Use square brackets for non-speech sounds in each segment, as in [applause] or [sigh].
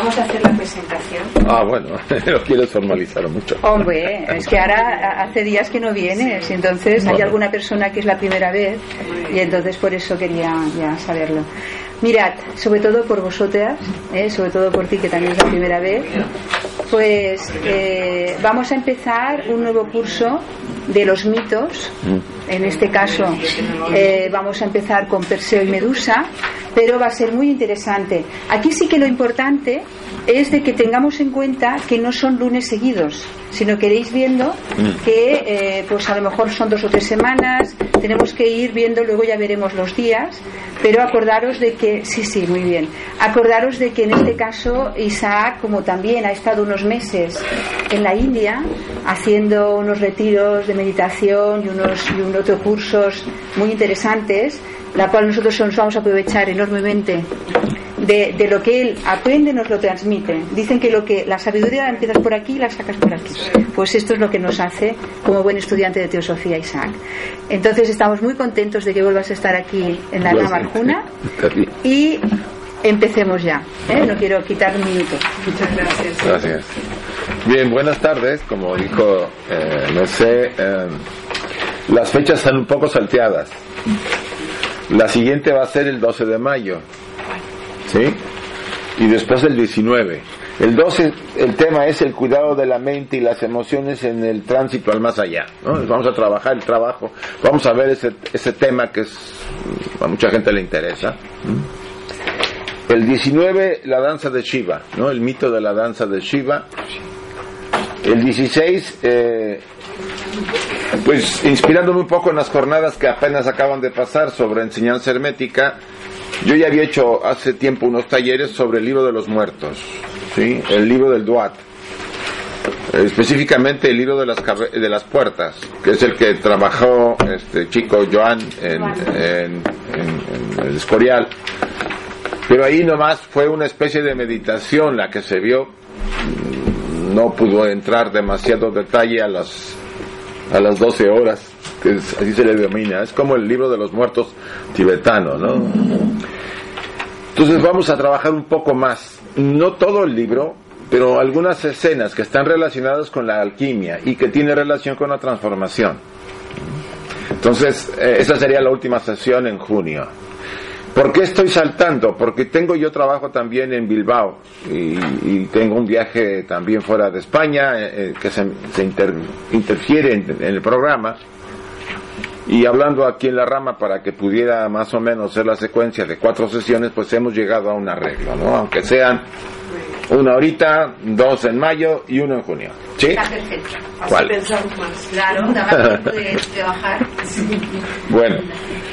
Vamos a hacer la presentación. Ah, bueno, [laughs] lo quieres formalizar mucho. Hombre, es que ahora hace días que no vienes, y entonces hay alguna persona que es la primera vez y entonces por eso quería ya saberlo. Mirad, sobre todo por vosotras, ¿eh? sobre todo por ti que también es la primera vez, pues eh, vamos a empezar un nuevo curso de los mitos. En este caso eh, vamos a empezar con Perseo y Medusa, pero va a ser muy interesante. Aquí sí que lo importante es de que tengamos en cuenta que no son lunes seguidos, sino que iréis viendo que eh, pues a lo mejor son dos o tres semanas, tenemos que ir viendo, luego ya veremos los días, pero acordaros de que, sí, sí, muy bien, acordaros de que en este caso Isaac, como también ha estado unos meses en la India, haciendo unos retiros de meditación y unos, y unos otros cursos muy interesantes, la cual nosotros nos vamos a aprovechar enormemente de, de, lo que él aprende nos lo transmite. Dicen que lo que la sabiduría la empiezas por aquí y la sacas por aquí. Pues esto es lo que nos hace como buen estudiante de teosofía Isaac. Entonces estamos muy contentos de que vuelvas a estar aquí en la Rama Arjuna [laughs] y empecemos ya. ¿eh? No quiero quitar un minuto. Muchas gracias. Gracias. Bien, buenas tardes. Como dijo eh, Merced, eh, las fechas están un poco salteadas. La siguiente va a ser el 12 de mayo. ¿Sí? Y después el 19. El 12, el tema es el cuidado de la mente y las emociones en el tránsito al más allá. Vamos a trabajar el trabajo, vamos a ver ese, ese tema que es, a mucha gente le interesa. El 19, la danza de Shiva, ¿no? el mito de la danza de Shiva. El 16, eh, pues inspirándome un poco en las jornadas que apenas acaban de pasar sobre enseñanza hermética, yo ya había hecho hace tiempo unos talleres sobre el libro de los muertos, ¿sí? el libro del Duat, específicamente el libro de las, de las puertas, que es el que trabajó este chico Joan en, en, en, en el Escorial. Pero ahí nomás fue una especie de meditación la que se vio, no pudo entrar demasiado detalle a las, a las 12 horas que es, así se le denomina, es como el libro de los muertos tibetano, ¿no? Entonces vamos a trabajar un poco más, no todo el libro, pero algunas escenas que están relacionadas con la alquimia y que tiene relación con la transformación. Entonces, eh, esa sería la última sesión en junio. ¿Por qué estoy saltando? Porque tengo yo trabajo también en Bilbao y, y tengo un viaje también fuera de España eh, que se, se inter, interfiere en, en el programa y hablando aquí en la rama para que pudiera más o menos ser la secuencia de cuatro sesiones, pues hemos llegado a un arreglo, ¿no? Aunque sean una ahorita, dos en mayo y uno en junio. ¿Sí? Está perfecto. ¿Cuál? pensar más. Claro, [laughs] de, de bajar. Bueno,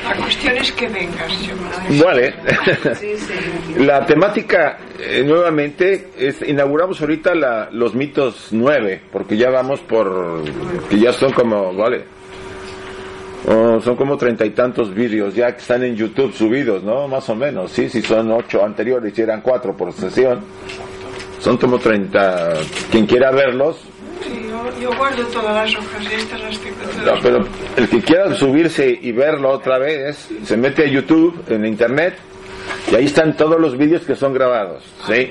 La cuestión es que vengas. yo vale. [laughs] Sí, sí. [laughs] La temática, eh, nuevamente, es, inauguramos ahorita la, los mitos nueve, porque ya vamos por, que ya son como, vale, Oh, son como treinta y tantos vídeos ya que están en YouTube subidos, ¿no? Más o menos, sí, si son ocho anteriores y eran cuatro por sesión, son como treinta, quien quiera verlos, Sí, yo, yo guardo todas las hojas y estas las tengo todas. no, pero el que quiera subirse y verlo otra vez, se mete a YouTube, en Internet, y ahí están todos los vídeos que son grabados, ¿sí?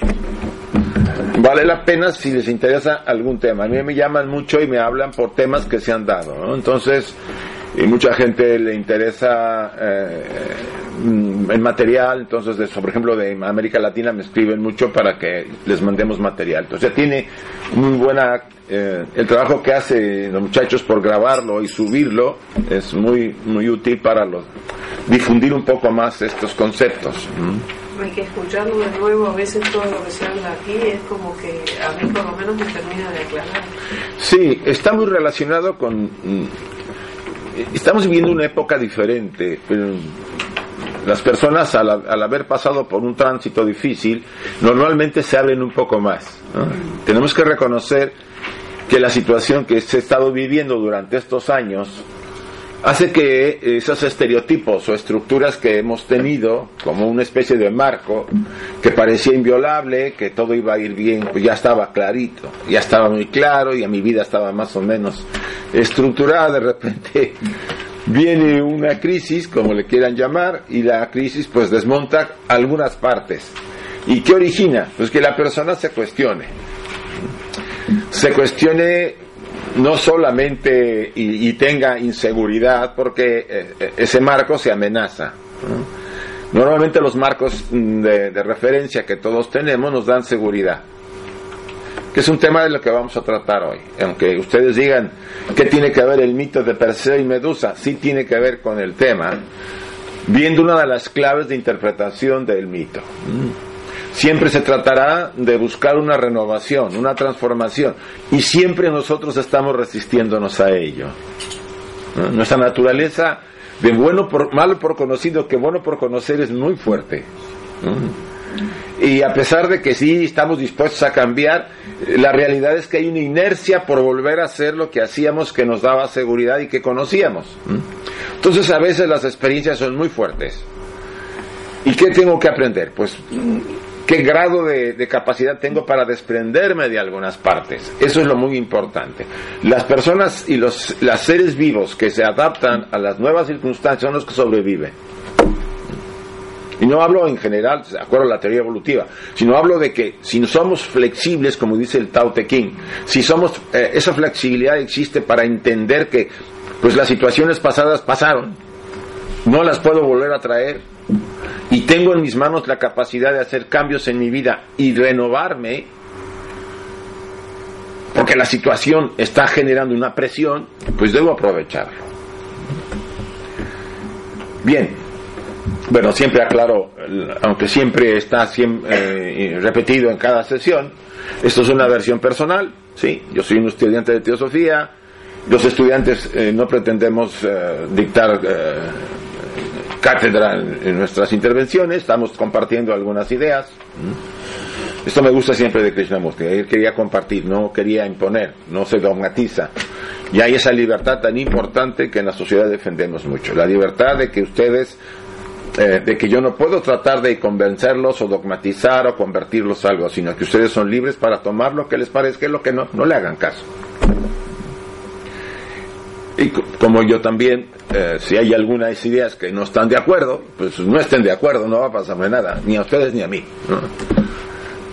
Vale la pena si les interesa algún tema. A mí me llaman mucho y me hablan por temas que se han dado, ¿no? Entonces, y mucha gente le interesa eh, mm, el material, entonces, de, por ejemplo, de América Latina me escriben mucho para que les mandemos material. Entonces, tiene muy buena, eh, el trabajo que hacen los muchachos por grabarlo y subirlo es muy, muy útil para los, difundir un poco más estos conceptos. ¿Mm? Hay que escucharlo de nuevo, a veces todo lo que se habla aquí es como que a mí por lo menos me termina de aclarar. Sí, está muy relacionado con... Estamos viviendo una época diferente. Las personas al, haber pasado por un tránsito difícil, normalmente se abren un poco más. Tenemos que reconocer que la situación que se ha estado viviendo durante estos años hace que esos estereotipos o estructuras que hemos tenido como una especie de marco que parecía inviolable, que todo iba a ir bien, pues ya estaba clarito, ya estaba muy claro y a mi vida estaba más o menos estructurada, de repente viene una crisis, como le quieran llamar, y la crisis pues desmonta algunas partes. ¿Y qué origina? Pues que la persona se cuestione. Se cuestione no solamente y, tenga inseguridad, porque eh, ese marco se amenaza. ¿no? Normalmente los marcos mm, de, de referencia que todos tenemos nos dan seguridad que es un tema de lo que vamos a tratar hoy. Aunque ustedes digan que tiene que ver el mito de Perseo y Medusa, sí tiene que ver con el tema, viendo una de las claves de interpretación del mito. Siempre se tratará de buscar una renovación, una transformación, y siempre nosotros estamos resistiéndonos a ello. Nuestra naturaleza de bueno por malo por conocido que bueno por conocer es muy fuerte. Y a pesar de que sí estamos dispuestos a cambiar, la realidad es que hay una inercia por volver a hacer lo que hacíamos que nos daba seguridad y que conocíamos. Entonces a veces las experiencias son muy fuertes. ¿Y qué tengo que aprender? Pues qué grado de, capacidad tengo para desprenderme de algunas partes. Eso es lo muy importante. Las personas y los seres vivos que se adaptan a las nuevas circunstancias son los que sobreviven. Y no hablo en general, de acuerdo a la teoría evolutiva, sino hablo de que si somos flexibles, como dice el Tao Te Ching, si somos, eh, esa flexibilidad existe para entender que pues las situaciones pasadas pasaron, no las puedo volver a traer, y tengo en mis manos la capacidad de hacer cambios en mi vida y renovarme, porque la situación está generando una presión, pues debo aprovecharlo. Bien, bueno, siempre aclaro, aunque siempre está siempre, eh, repetido en cada sesión, esto es una versión personal, ¿sí? Yo soy un estudiante de teosofía, los estudiantes eh, no pretendemos eh, dictar cátedra en, nuestras intervenciones, estamos compartiendo algunas ideas. Esto me gusta siempre de Krishnamurti, él quería compartir, no quería imponer, no se dogmatiza. Y hay esa libertad tan importante que en la sociedad defendemos mucho, la libertad de que ustedes eh, de que yo no puedo tratar de convencerlos o dogmatizar o convertirlos a algo, sino que ustedes son libres para tomar lo que les parezca y lo que no, no le hagan caso. Y como yo también, eh, si hay algunas ideas que no están de acuerdo, pues no estén de acuerdo, no va a pasarme nada, ni a ustedes ni a mí.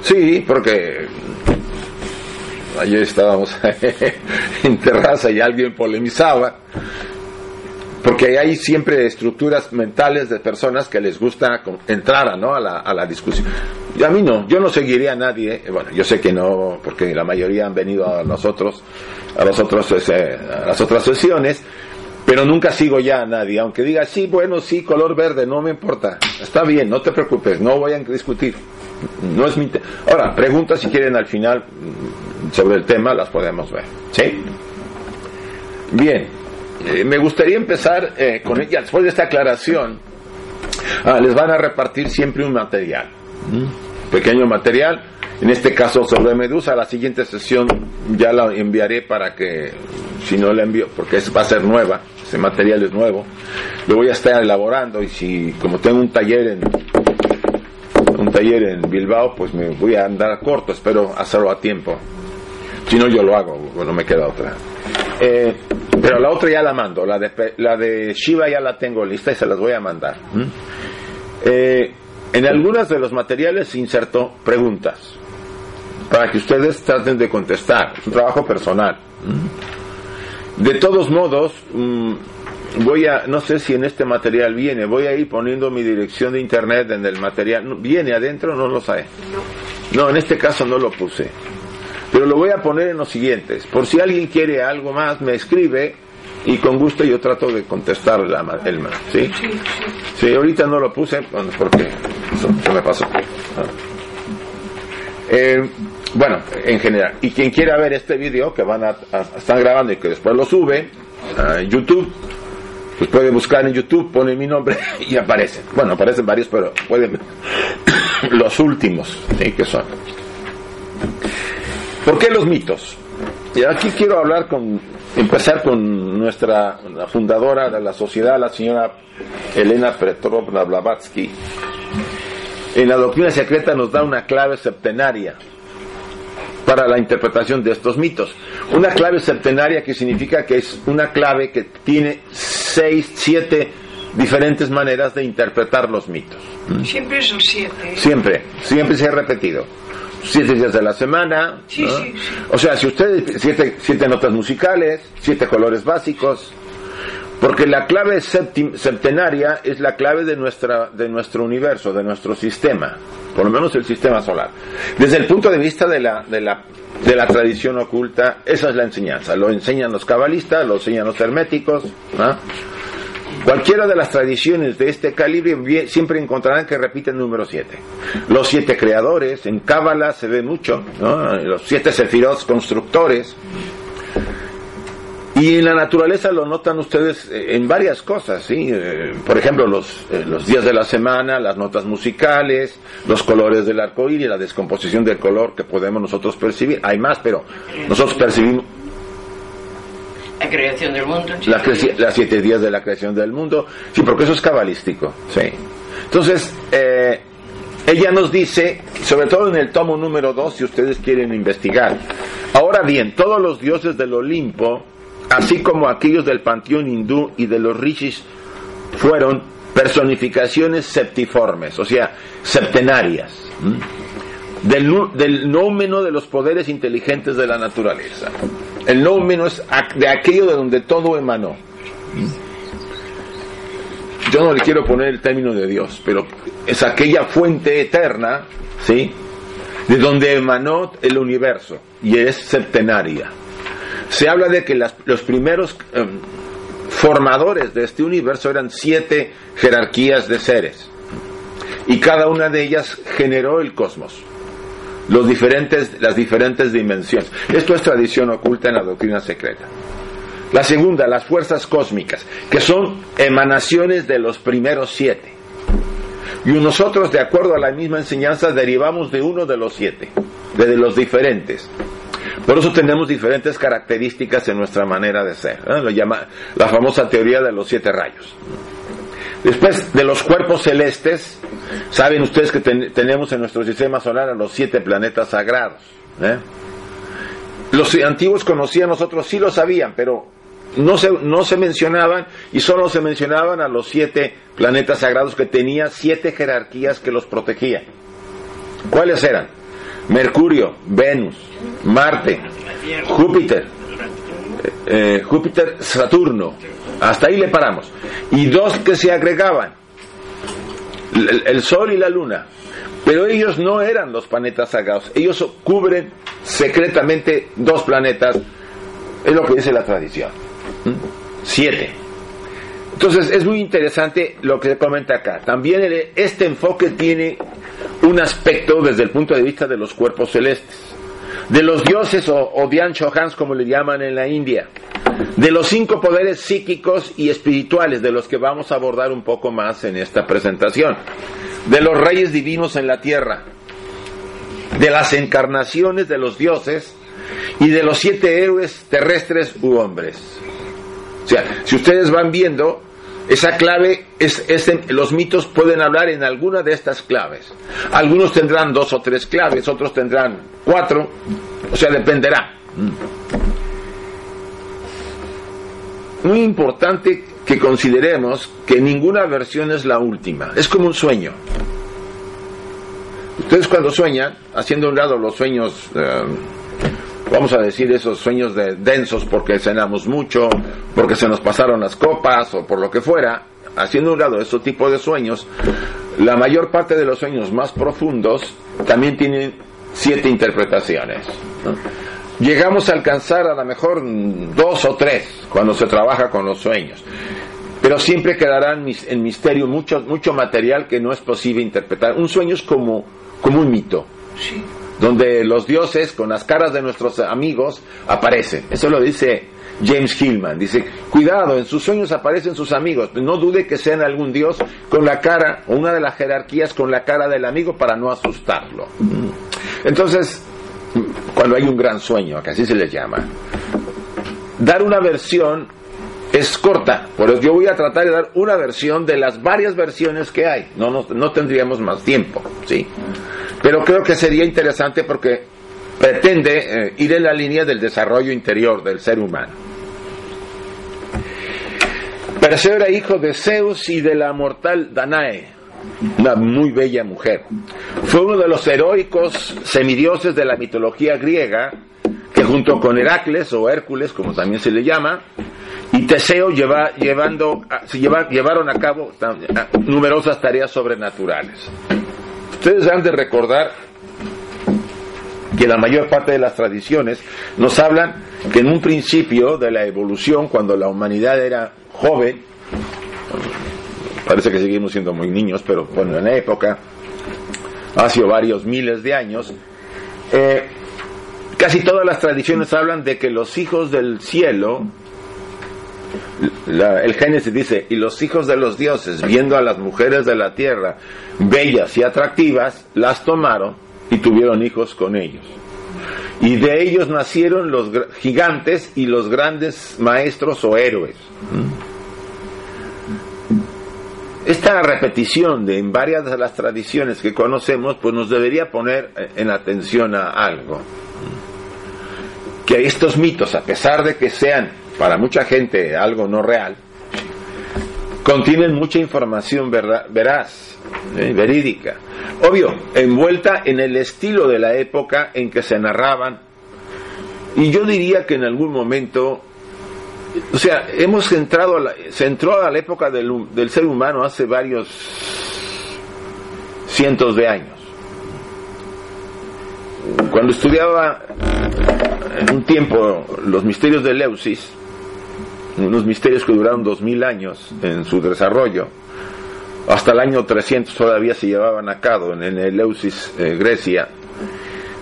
Sí, porque ayer estábamos [laughs] en terraza y alguien polemizaba porque hay siempre estructuras mentales de personas que les gusta entrar ¿no? a, la, a la discusión. Y a mí no, yo no seguiría a nadie, bueno, yo sé que no, porque la mayoría han venido a nosotros, a nosotros, eh, a las otras sesiones, pero nunca sigo ya a nadie, aunque diga, sí, bueno, sí, color verde, no me importa, está bien, no te preocupes, no voy a discutir, no es mi Ahora, preguntas si quieren al final sobre el tema, las podemos ver, ¿sí? Bien, eh, me gustaría empezar eh, con ella, después de esta aclaración, ah, les van a repartir siempre un material, ¿Mm? Pequeño material, en este caso sobre Medusa, la siguiente sesión ya la enviaré para que, si no la envío, porque va a ser nueva, ese material es nuevo, lo voy a estar elaborando y si, como tengo un taller en un taller en Bilbao, pues me voy a andar corto, espero hacerlo a tiempo. Si no, yo lo hago, bueno, me queda otra. Eh, pero la otra ya la mando, la de, la de Shiva ya la tengo lista y se las voy a mandar. ¿Mm? Eh, en algunos de los materiales inserto preguntas para que ustedes traten de contestar. Es un trabajo personal. De todos modos, mm, voy a, no sé si en este material viene, voy a ir poniendo mi dirección de internet en el material. ¿Viene adentro? No lo sé. No, en este caso no lo puse. Pero lo voy a poner en los siguientes. Por si alguien quiere algo más, me escribe y con gusto yo trato de contestar la, el. ¿sí? ¿sí? ahorita no lo puse porque se me pasó. Eh, bueno, en general. Y quien quiera ver este vídeo que van a, a, están grabando y que después lo sube a YouTube, pues puede buscar en YouTube, pone mi nombre [laughs] y aparecen. Bueno, aparecen varios, pero pueden [coughs] los últimos, ¿sí? que son. ¿Por qué los mitos? Y aquí quiero hablar con empezar con nuestra la fundadora de la sociedad, la señora Elena Petrovna Blavatsky. En la doctrina secreta nos da una clave septenaria para la interpretación de estos mitos. Una clave septenaria que significa que es una clave que tiene seis, siete diferentes maneras de interpretar los mitos. Siempre el 7. Siempre, siempre se ha repetido. Siete días de la semana. Sí, ¿no? sí, sí. O sea, si ustedes, siete, siete notas musicales, siete colores básicos. Porque la clave septim- septenaria es la clave de, nuestra, de nuestro universo, de nuestro sistema, por lo menos el sistema solar. Desde el punto de vista de la, de la, de la tradición oculta, esa es la enseñanza. Lo enseñan los cabalistas, lo enseñan los herméticos. ¿no? Cualquiera de las tradiciones de este calibre siempre encontrarán que repiten número 7. Los siete creadores, en Cábala se ve mucho, ¿no? los siete sefirot constructores. Y en la naturaleza lo notan ustedes eh, en varias cosas, ¿sí? Eh, Por ejemplo, los, eh, los días de la semana, las notas musicales, los colores del arco iris, la descomposición del color que podemos nosotros percibir. Hay más, pero nosotros percibimos, La creación del mundo. sí. las siete días de la creación del mundo. Sí, porque eso es cabalístico. Sí. Entonces, eh, ella nos dice, sobre todo en el tomo número 2, si ustedes quieren investigar. Ahora bien, todos los dioses del Olimpo, así como aquellos del panteón hindú y de los rishis, fueron personificaciones septiformes, o sea, septenarias. ¿m? Del, del nómeno de los poderes inteligentes de la naturaleza. El nómeno es ac- de aquello de donde todo emanó. Yo no le quiero poner el término de Dios, pero es aquella fuente eterna, ¿sí? De donde emanó el universo y es septenaria. Se habla de que los primeros em, formadores de este universo eran siete jerarquías de seres y cada una de ellas generó el cosmos los diferentes, las diferentes dimensiones. Esto es tradición oculta en la doctrina secreta. La segunda, las fuerzas cósmicas, que son emanaciones de los primeros siete. Y nosotros, de acuerdo a la misma enseñanza, derivamos de uno de los siete, de los diferentes. Por eso tenemos diferentes características en nuestra manera de ser. Lo llama la famosa teoría de los siete rayos. Después de los cuerpos celestes, saben ustedes que ten- tenemos en nuestro sistema solar a los siete planetas sagrados. ¿eh? Los antiguos conocían, nosotros sí lo sabían, pero no se, no se mencionaban y solo se mencionaban a los siete planetas sagrados que tenían siete jerarquías que los protegían. ¿Cuáles eran? Mercurio, Venus, Marte, Júpiter, eh, Júpiter, Saturno. Hasta ahí le paramos. Y dos que se agregaban, el, Sol y la Luna. Pero ellos no eran los planetas sagrados. Ellos cubren secretamente dos planetas. Es lo que dice la tradición. ¿Mm? Siete. Entonces es muy interesante lo que comenta acá. También este enfoque tiene un aspecto desde el punto de vista de los cuerpos celestes, de los dioses o, o Dhyan como le llaman en la India, de los cinco poderes psíquicos y espirituales de los que vamos a abordar un poco más en esta presentación, de los reyes divinos en la tierra, de las encarnaciones de los dioses y de los siete héroes terrestres u hombres. O sea, si ustedes van viendo, esa clave, es, los mitos pueden hablar en alguna de estas claves. Algunos tendrán dos o tres claves, otros tendrán cuatro, o sea, dependerá. Muy importante que consideremos que ninguna versión es la última, es como un sueño. Ustedes cuando sueñan, haciendo a un lado los sueños, eh, vamos a decir esos sueños de, densos porque cenamos mucho, porque se nos pasaron las copas o por lo que fuera, haciendo un lado esos tipos de sueños, la mayor parte de los sueños más profundos también tienen siete interpretaciones. Llegamos a alcanzar a lo mejor dos o tres cuando se trabaja con los sueños pero siempre quedará en mis- en misterio mucho, mucho material que no es posible interpretar. Un sueño es como, como un mito, donde los dioses con las caras de nuestros amigos aparecen. Eso lo dice James Hillman. Dice, cuidado, en sus sueños aparecen sus amigos. No dude que sean algún dios con la cara, o una de las jerarquías con la cara del amigo para no asustarlo. Entonces, cuando hay un gran sueño, que así se les llama, dar una versión es corta, por eso yo voy a tratar de dar una versión de las varias versiones que hay. No, no, no tendríamos más tiempo, ¿sí? Pero creo que sería interesante porque pretende eh, ir en la línea del desarrollo interior del ser humano. Perseo era hijo de Zeus y de la mortal Danae, una muy bella mujer. Fue uno de los heroicos semidioses de la mitología griega, que junto con Heracles o Hércules, como también se le llama, y Teseo lleva, llevando, llevaron a cabo numerosas tareas sobrenaturales. Ustedes han de recordar que la mayor parte de las tradiciones nos hablan que en un principio de la evolución, cuando la humanidad era joven, parece que seguimos siendo muy niños, pero bueno, en la época, hace varios miles de años, eh, casi todas las tradiciones hablan de que los hijos del cielo, el Génesis dice, y los hijos de los dioses, viendo a las mujeres de la tierra bellas y atractivas, las tomaron y tuvieron hijos con ellos. Y de ellos nacieron los gigantes y los grandes maestros o héroes. Esta repetición de en varias de las tradiciones que conocemos, pues nos debería poner en atención a algo. Que estos mitos, a pesar de que sean para mucha gente algo no real, contienen mucha información veraz, ¿eh? verídica. Obvio, envuelta en el estilo de la época en que se narraban. Y yo diría que en algún momento, o sea, hemos entrado, a la, se entró a la época del, del ser humano hace varios cientos de años. Cuando estudiaba un tiempo los misterios de Leusis, unos misterios que duraron dos mil años en su desarrollo. Hasta el año 300 todavía se llevaban a cabo en el Eleusis, eh, Grecia.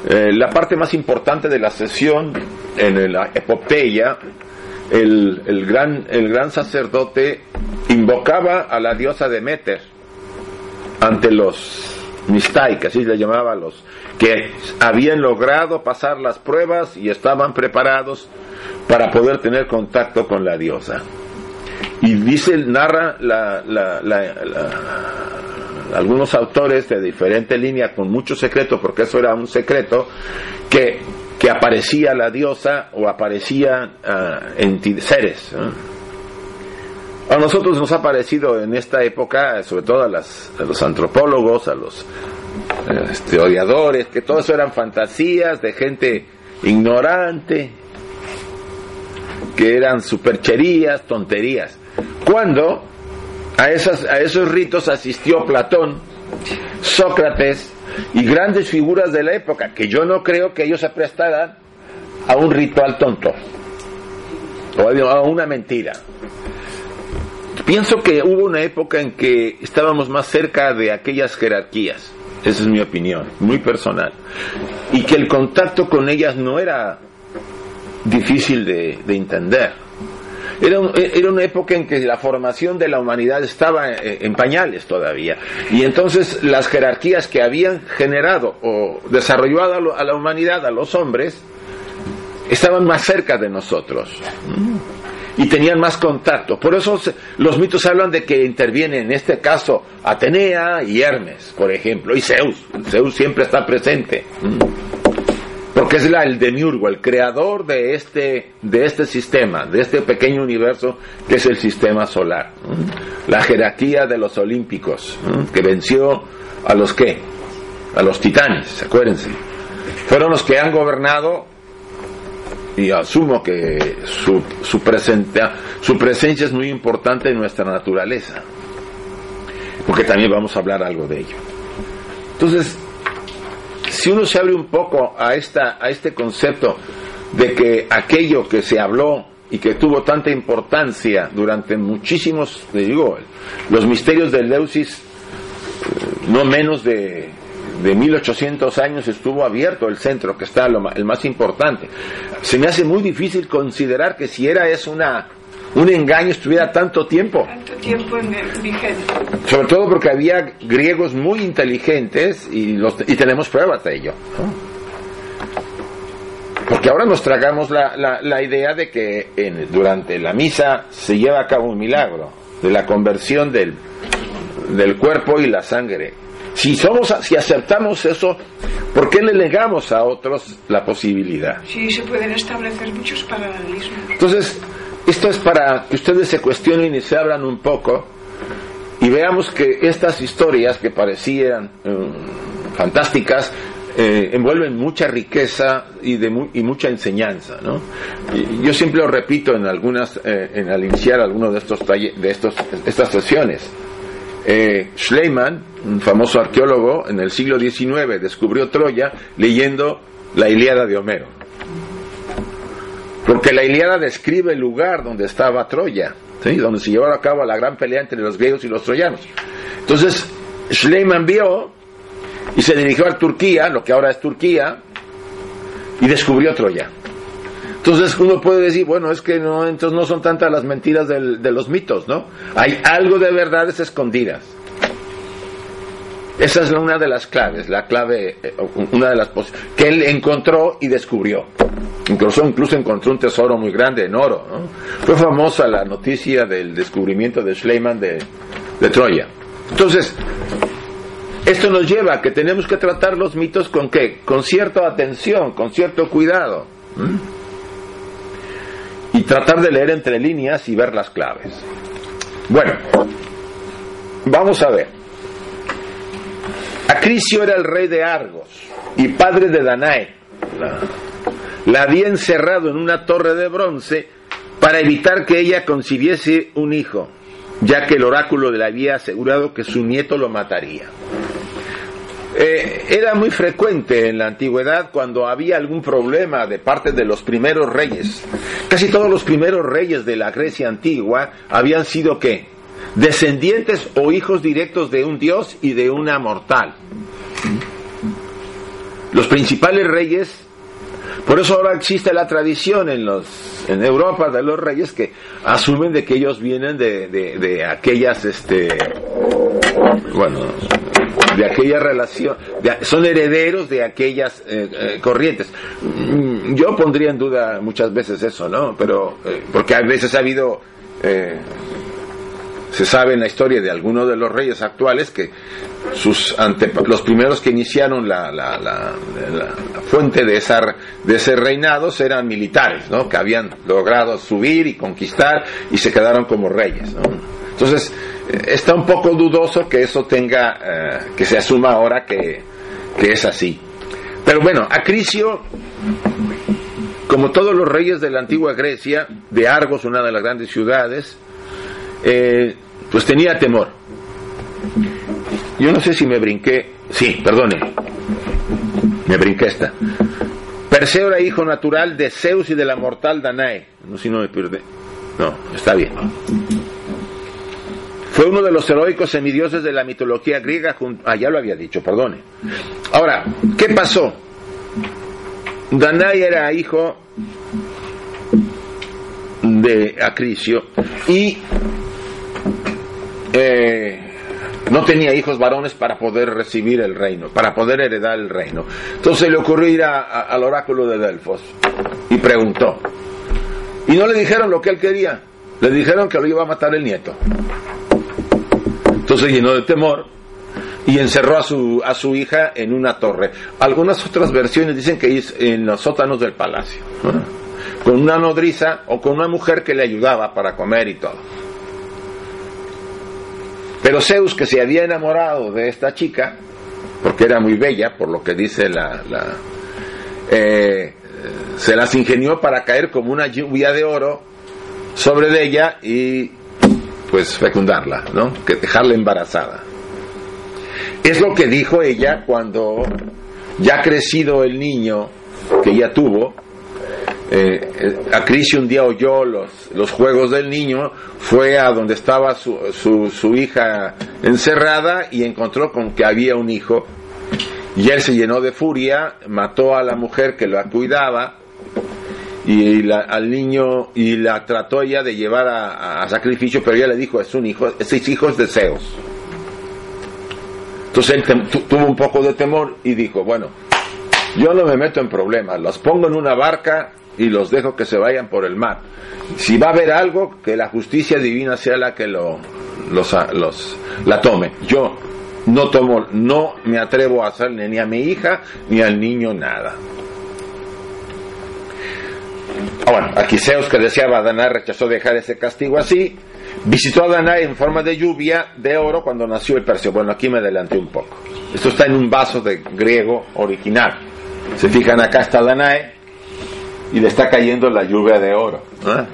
Eh, la parte más importante de la sesión en la epopeya, el, el, gran, el gran sacerdote invocaba a la diosa Demeter ante los Mistai, que así le llamaba a los que habían logrado pasar las pruebas y estaban preparados para poder tener contacto con la diosa. Y dice, narra algunos autores de diferente línea con mucho secreto, porque eso era un secreto, que, que aparecía la diosa o aparecían uh, seres. A nosotros nos ha parecido en esta época, sobre todo a, a los antropólogos, a los historiadores, que todo eso eran fantasías de gente ignorante, que eran supercherías, tonterías. Cuando a, esas, a esos ritos asistió Platón, Sócrates y grandes figuras de la época, que yo no creo que ellos se prestaran a un ritual tonto o a una mentira. Pienso que hubo una época en que estábamos más cerca de aquellas jerarquías, esa es mi opinión, muy personal, y que el contacto con ellas no era difícil de, entender. Era, era, una época en que la formación de la humanidad estaba en, pañales todavía. Y entonces las jerarquías que habían generado o desarrollado a la humanidad, a los hombres, estaban más cerca de nosotros. Y tenían más contacto. Por eso los mitos hablan de que interviene en este caso Atenea y Hermes, por ejemplo, y Zeus. Zeus siempre está presente porque es la, el demiurgo, el creador de este, de este sistema, de este pequeño universo que es el sistema solar. La jerarquía de los olímpicos, que venció a los que, a los titanes, acuérdense. Fueron los que han gobernado y asumo que su, su, su presencia es muy importante en nuestra naturaleza, porque también vamos a hablar algo de ello. Entonces, si uno se abre un poco a, este concepto de que aquello que se habló y que tuvo tanta importancia durante muchísimos, digo, los misterios del Leusis, no menos de, de 1800 años estuvo abierto el centro, que está el más importante. Se me hace muy difícil considerar que si era es una un engaño estuviera tanto tiempo. Tanto tiempo en vigente. Sobre todo porque había griegos muy inteligentes y, los, y tenemos pruebas de ello. porque ahora nos tragamos la, la, la idea de que en- durante la misa se lleva a cabo un milagro de la conversión del, del cuerpo y la sangre. Si somos, si aceptamos eso, ¿por qué le negamos a otros la posibilidad? Sí, se pueden establecer muchos paralelismos. Entonces, esto es para que ustedes se cuestionen y se hablan un poco y veamos que estas historias que parecían eh, fantásticas eh, envuelven mucha riqueza y, de y mucha enseñanza, ¿no? Yo siempre lo repito en algunas, eh, en al iniciar algunos de estos de estos, estas sesiones. Schleiman, un famoso arqueólogo en el siglo XIX, descubrió Troya leyendo la Ilíada de Homero. Porque la Ilíada describe el lugar donde estaba Troya, ¿sí? donde se llevaba a cabo la gran pelea entre los griegos y los troyanos. Entonces, Schleiman vio y se dirigió a Turquía, lo que ahora es Turquía, y descubrió Troya. Entonces uno puede decir, bueno, es que no, entonces no son tantas las mentiras del- de los mitos, ¿no? Hay algo de verdades escondidas. Esa es una de las claves, la clave, eh, una de las que él encontró y descubrió. Incluso, incluso encontró un tesoro muy grande en oro. ¿no? Fue famosa la noticia del descubrimiento de Schleiman de, de Troya. Entonces, esto nos lleva a que tenemos que tratar los mitos con qué? Con cierta atención, con cierto cuidado. Y tratar de leer entre líneas y ver las claves. Bueno, vamos a ver. Acrisio era el rey de Argos y padre de Danae. La, había encerrado en una torre de bronce para evitar que ella concibiese un hijo, ya que el oráculo le había asegurado que su nieto lo mataría. Eh, era muy frecuente en la antigüedad cuando había algún problema de parte de los primeros reyes. Casi todos los primeros reyes de la Grecia antigua habían sido qué? Descendientes o hijos directos de un dios y de una mortal. Los principales reyes, por eso ahora existe la tradición en los en Europa de los reyes que asumen de que ellos vienen de, de, de aquellas este bueno de aquella relación, son herederos de aquellas eh, eh, corrientes. Mm, Yo pondría en duda muchas veces eso, ¿no? Pero, eh, porque a veces ha habido, se sabe en la historia de algunos de los reyes actuales que sus ante, los primeros que iniciaron la, la, la, la- fuente de, esa, de ese reinado eran militares, ¿no? Que habían logrado subir y conquistar y se quedaron como reyes, ¿no? Entonces, eh, está un poco dudoso que eso tenga, eh, que se asuma ahora que, que es así. Pero bueno, Acrisio, como todos los reyes de la antigua Grecia, de Argos, una de las grandes ciudades, eh, pues tenía temor. Yo no sé si me brinqué, sí, perdone, me brinqué esta. Perseo era hijo natural de Zeus y de la mortal Danae. No si no me pierde. No, está bien. Fue uno de los heroicos semidioses de la mitología griega. jun- Ah, ya lo había dicho, perdone. Ahora, ¿qué pasó? Danae era hijo de Acrisio y eh, no tenía hijos varones para poder recibir el reino, para poder heredar el reino. Entonces le ocurrió ir al oráculo de Delfos y preguntó. Y no le dijeron lo que él quería, le dijeron que lo iba a matar el nieto. Entonces llenó de temor y encerró a su, a su hija en una torre. Algunas otras versiones dicen que es en los sótanos del palacio, con una nodriza o con una mujer que le ayudaba para comer y todo. Pero Zeus, que se había enamorado de esta chica, porque era muy bella, por lo que dice la... la- eh, se las ingenió para caer como una lluvia de oro sobre de ella y pues fecundarla, ¿no? Que dejarla embarazada. Es lo que dijo ella cuando ya crecido el niño que ella tuvo, eh, eh, Acrisio un día oyó los, los juegos del niño, fue a donde estaba su, su, su hija encerrada y encontró con que había un hijo. Y él se llenó de furia, mató a la mujer que la cuidaba y al niño y la trató ella de llevar a, a sacrificio, pero ella le dijo, es un hijo, es hijo es de Zeus. Entonces él tuvo un poco de temor y dijo, bueno, Yo no me meto en problemas, los pongo en una barca y los dejo que se vayan por el mar. Si va a haber algo, que la justicia divina sea la que lo, los, los, la tome. Yo no tomo, no me atrevo a hacerle ni a mi hija ni al niño nada. Ah, bueno, Aquiseos que deseaba a rechazó dejar ese castigo así. Visitó a Danae en forma de lluvia de oro cuando nació el Perseo. Bueno, aquí me adelanté un poco. Esto está en un vaso de griego original. Se fijan, acá está Danae y le está cayendo la lluvia de oro. ¿eh?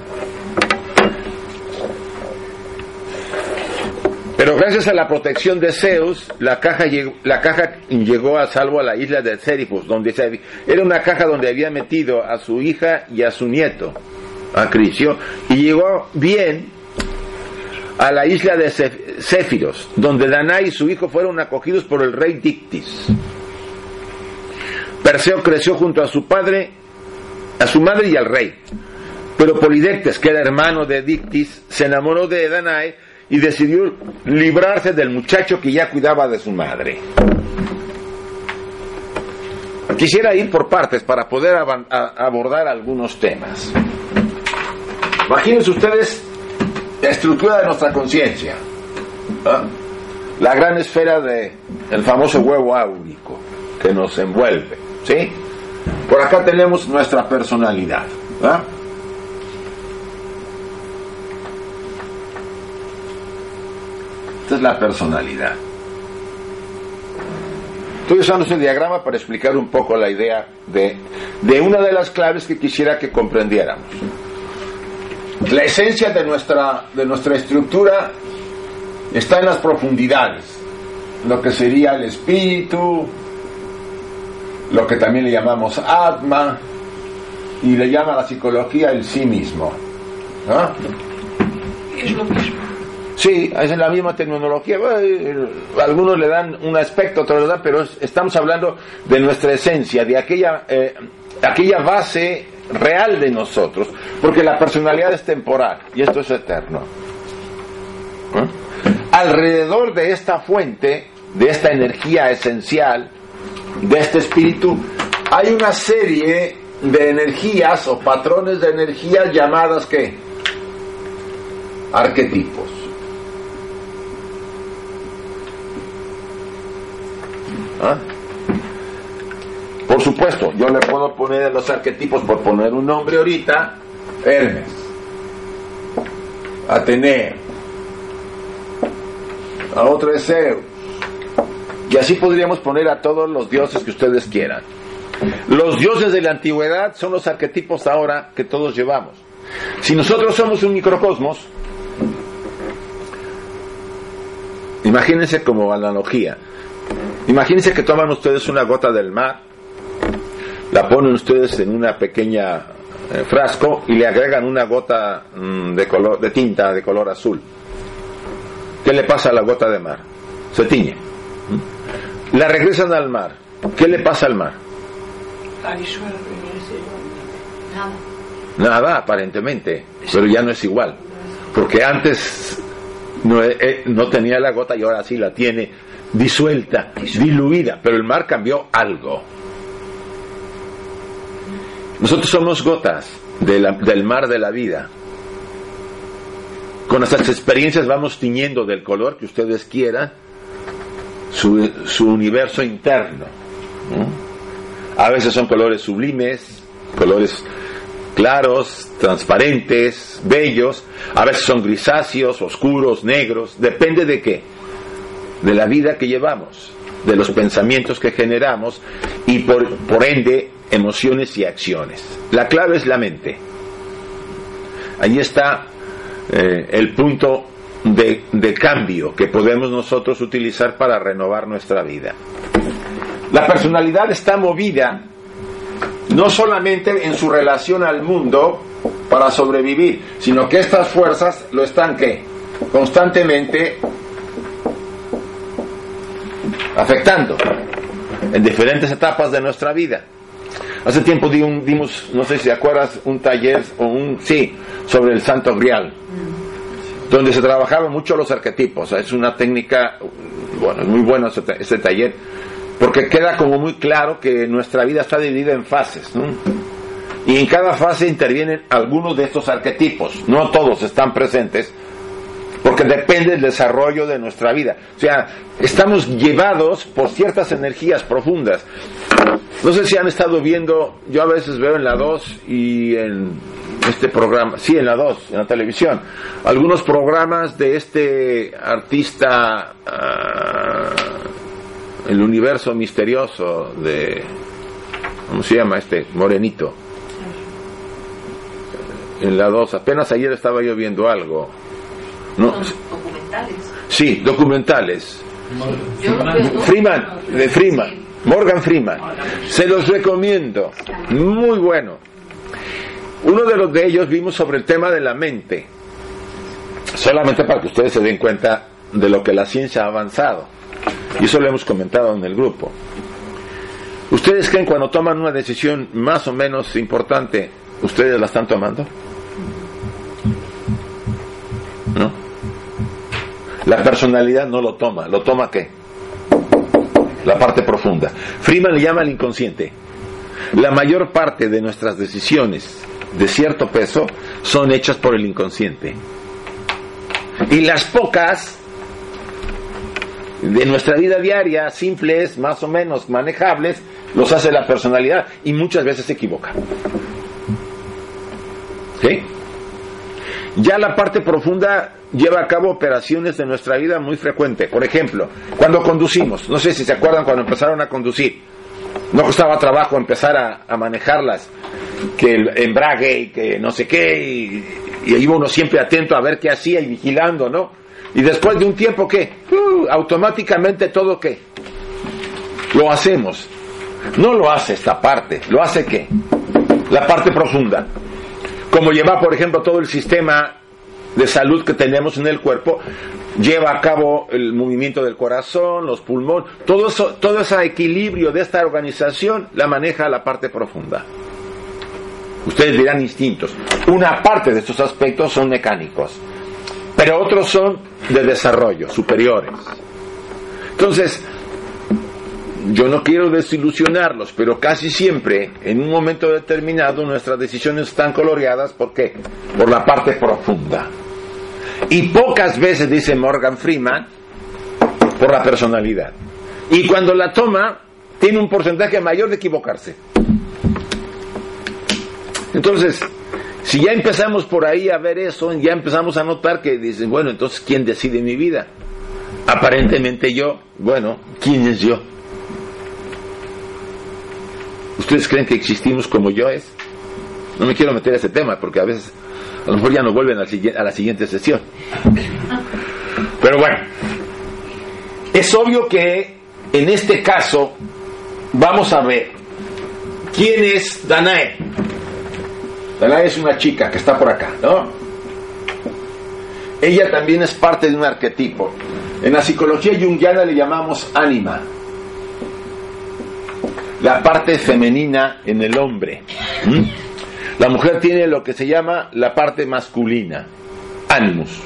Pero gracias a la protección de Zeus, la caja, llegó, la caja llegó a salvo a la isla de Cerifus, donde se, era una caja donde había metido a su hija y a su nieto, a Crisio, y llegó bien a la isla de Céfiros, donde Danae y su hijo fueron acogidos por el rey Dictis. Perseo creció junto a su padre, a su madre y al rey. Pero Polidectes, que era hermano de Dictis, se enamoró de Danae y decidió librarse del muchacho que ya cuidaba de su madre. Quisiera ir por partes para poder abordar algunos temas. Imagínense ustedes la estructura de nuestra conciencia, ¿ah? la gran esfera de el famoso huevo áurico que nos envuelve, ¿sí? Por acá tenemos nuestra personalidad. Esta es la personalidad. Estoy usando este diagrama para explicar un poco la idea de, de una de las claves que quisiera que comprendiéramos. La esencia de nuestra, de nuestra estructura está en las profundidades, lo que sería el espíritu, lo que también le llamamos atma, y le llama a la psicología el sí mismo. ¿no? Es lo mismo. Sí, es la misma terminología. Algunos le dan un aspecto, otros le dan, pero estamos hablando de nuestra esencia, de aquella, eh, aquella base real de nosotros, porque la personalidad es temporal y esto es eterno. ¿Eh? Alrededor de esta fuente, de esta energía esencial, de este espíritu, hay una serie de energías o patrones de energía llamadas que arquetipos. ¿Ah? Por supuesto, yo le puedo poner los arquetipos, por poner un nombre ahorita, Hermes, Ateneo, a otro es Zeus, y así podríamos poner a todos los dioses que ustedes quieran. Los dioses de la antigüedad son los arquetipos ahora que todos llevamos. Si nosotros somos un microcosmos, imagínense como analogía, Imagínense que toman ustedes una gota del mar, la ponen ustedes en una pequeña eh, frasco y le agregan una gota mm, de, color, de tinta de color azul. ¿Qué le pasa a la gota de mar? Se tiñe. La regresan al mar. ¿Qué le pasa al mar? Nada. Nada, aparentemente, pero ya no es igual. Porque antes no, eh, no tenía la gota y ahora sí la tiene disuelta, diluida, pero el mar cambió algo. Nosotros somos gotas del mar de la vida. Con nuestras experiencias vamos tiñendo del color que ustedes quieran su, su universo interno. A veces son colores sublimes, colores claros, transparentes, bellos, a veces son grisáceos, oscuros, negros, depende de qué de la vida que llevamos, de los pensamientos que generamos y por, por ende emociones y acciones. La clave es la mente. Ahí está eh, el punto de, de cambio que podemos nosotros utilizar para renovar nuestra vida. La personalidad está movida no solamente en su relación al mundo para sobrevivir, sino que estas fuerzas lo están que constantemente afectando en diferentes etapas de nuestra vida. Hace tiempo dimos, no sé si acuerdas, un taller o un, sí, sobre el Santo Grial, donde se trabajaban mucho los arquetipos. Es una técnica, bueno, es muy bueno ese, taller, porque queda como muy claro que nuestra vida está dividida en fases, ¿no? Y en cada fase intervienen algunos de estos arquetipos, no todos están presentes, porque depende del desarrollo de nuestra vida. O sea, estamos llevados por ciertas energías profundas. No sé si han estado viendo, yo a veces veo en la 2 y en este programa, sí, en la 2, en la televisión, algunos programas de este artista, ah, el universo misterioso de, ¿cómo se llama este? Morenito. En la 2, apenas ayer estaba yo viendo algo. No, documentales. sí, documentales. Freeman, de Freeman, Morgan Freeman. Se los recomiendo. Muy bueno. Uno de los de ellos vimos sobre el tema de la mente. Solamente para que ustedes se den cuenta de lo que la ciencia ha avanzado. Y eso lo hemos comentado en el grupo. ¿Ustedes creen cuando toman una decisión más o menos importante, ustedes la están tomando? ¿No? La personalidad no lo toma. ¿Lo toma qué? La parte profunda. Freeman le llama al inconsciente. La mayor parte de nuestras decisiones de cierto peso son hechas por el inconsciente. Y las pocas de nuestra vida diaria, simples, más o menos manejables, los hace la personalidad y muchas veces se equivoca. ¿Sí? Ya la parte profunda lleva a cabo operaciones de nuestra vida muy frecuente. Por ejemplo, cuando conducimos, no sé si se acuerdan cuando empezaron a conducir, no costaba trabajo empezar a, a manejarlas, que el embrague y que no sé qué, y, iba uno siempre atento a ver qué hacía y vigilando, ¿no? Y después de un tiempo, ¿qué? Uh, automáticamente todo, ¿qué? Lo hacemos. No lo hace esta parte, lo hace qué? La parte profunda. Como lleva, por ejemplo, todo el sistema de salud que tenemos en el cuerpo, lleva a cabo el movimiento del corazón, los pulmones, todo eso, todo ese equilibrio de esta organización la maneja la parte profunda. Ustedes dirán instintos. Una parte de estos aspectos son mecánicos, pero otros son de desarrollo, superiores. Entonces, yo no quiero desilusionarlos, pero casi siempre, en un momento determinado, nuestras decisiones están coloreadas, ¿por qué? Por la parte profunda. Y pocas veces, dice Morgan Freeman, por la personalidad. Y cuando la toma, tiene un porcentaje mayor de equivocarse. Entonces, si ya empezamos por ahí a ver eso, ya empezamos a notar que dicen, bueno, entonces, ¿quién decide mi vida? Aparentemente yo, bueno, ¿quién es yo? ¿Ustedes creen que existimos como yo es? No me quiero meter a ese tema porque a veces a lo mejor ya no vuelven a la siguiente sesión. Pero bueno, es obvio que en este caso vamos a ver quién es Danae. Danae es una chica que está por acá, ¿no? Ella también es parte de un arquetipo. En la psicología junguiana le llamamos ánima la parte femenina en el hombre. La mujer tiene lo que se llama la parte masculina, animus.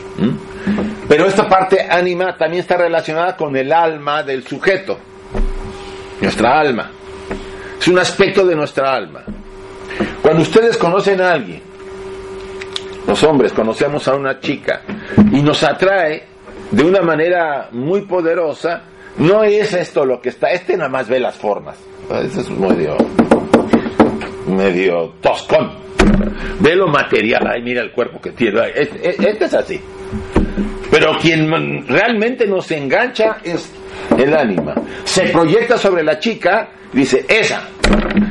Pero esta parte ánima también está relacionada con el alma del sujeto, nuestra alma. Es un aspecto de nuestra alma. Cuando ustedes conocen a alguien, los hombres conocemos a una chica y nos atrae de una manera muy poderosa, no es esto lo que está, este nada más ve las formas. Eso es medio, medio toscón. Ve lo material, ay, mira el cuerpo que tiene. ay, Este, este es así. Pero quien realmente nos engancha es el ánima. Se proyecta sobre la chica, dice, esa.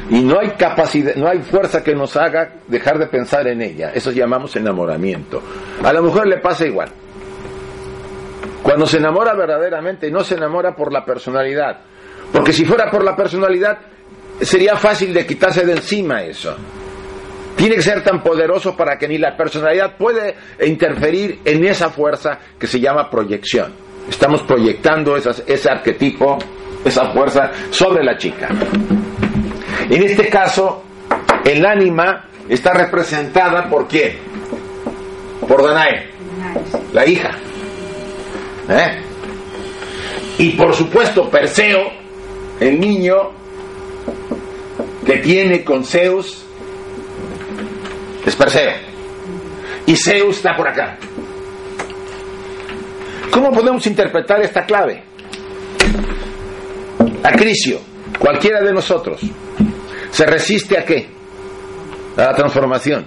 Y no hay capacidad, no hay fuerza que nos haga dejar de pensar en ella. Eso llamamos enamoramiento. A la mujer le pasa igual. Cuando se enamora verdaderamente, no se enamora por la personalidad. Porque si fuera por la personalidad, sería fácil de quitarse de encima eso. Tiene que ser tan poderoso para que ni la personalidad puede interferir en esa fuerza que se llama proyección. Estamos proyectando esas- ese arquetipo, esa fuerza sobre la chica. En este caso, el ánima está representada por quién? Por Danae, la hija. ¿Eh? Y por supuesto, Perseo el niño que tiene con Zeus es Perseo. Y Zeus está por acá. ¿Cómo podemos interpretar esta clave? Acricio, cualquiera de nosotros, se resiste a qué? A la transformación,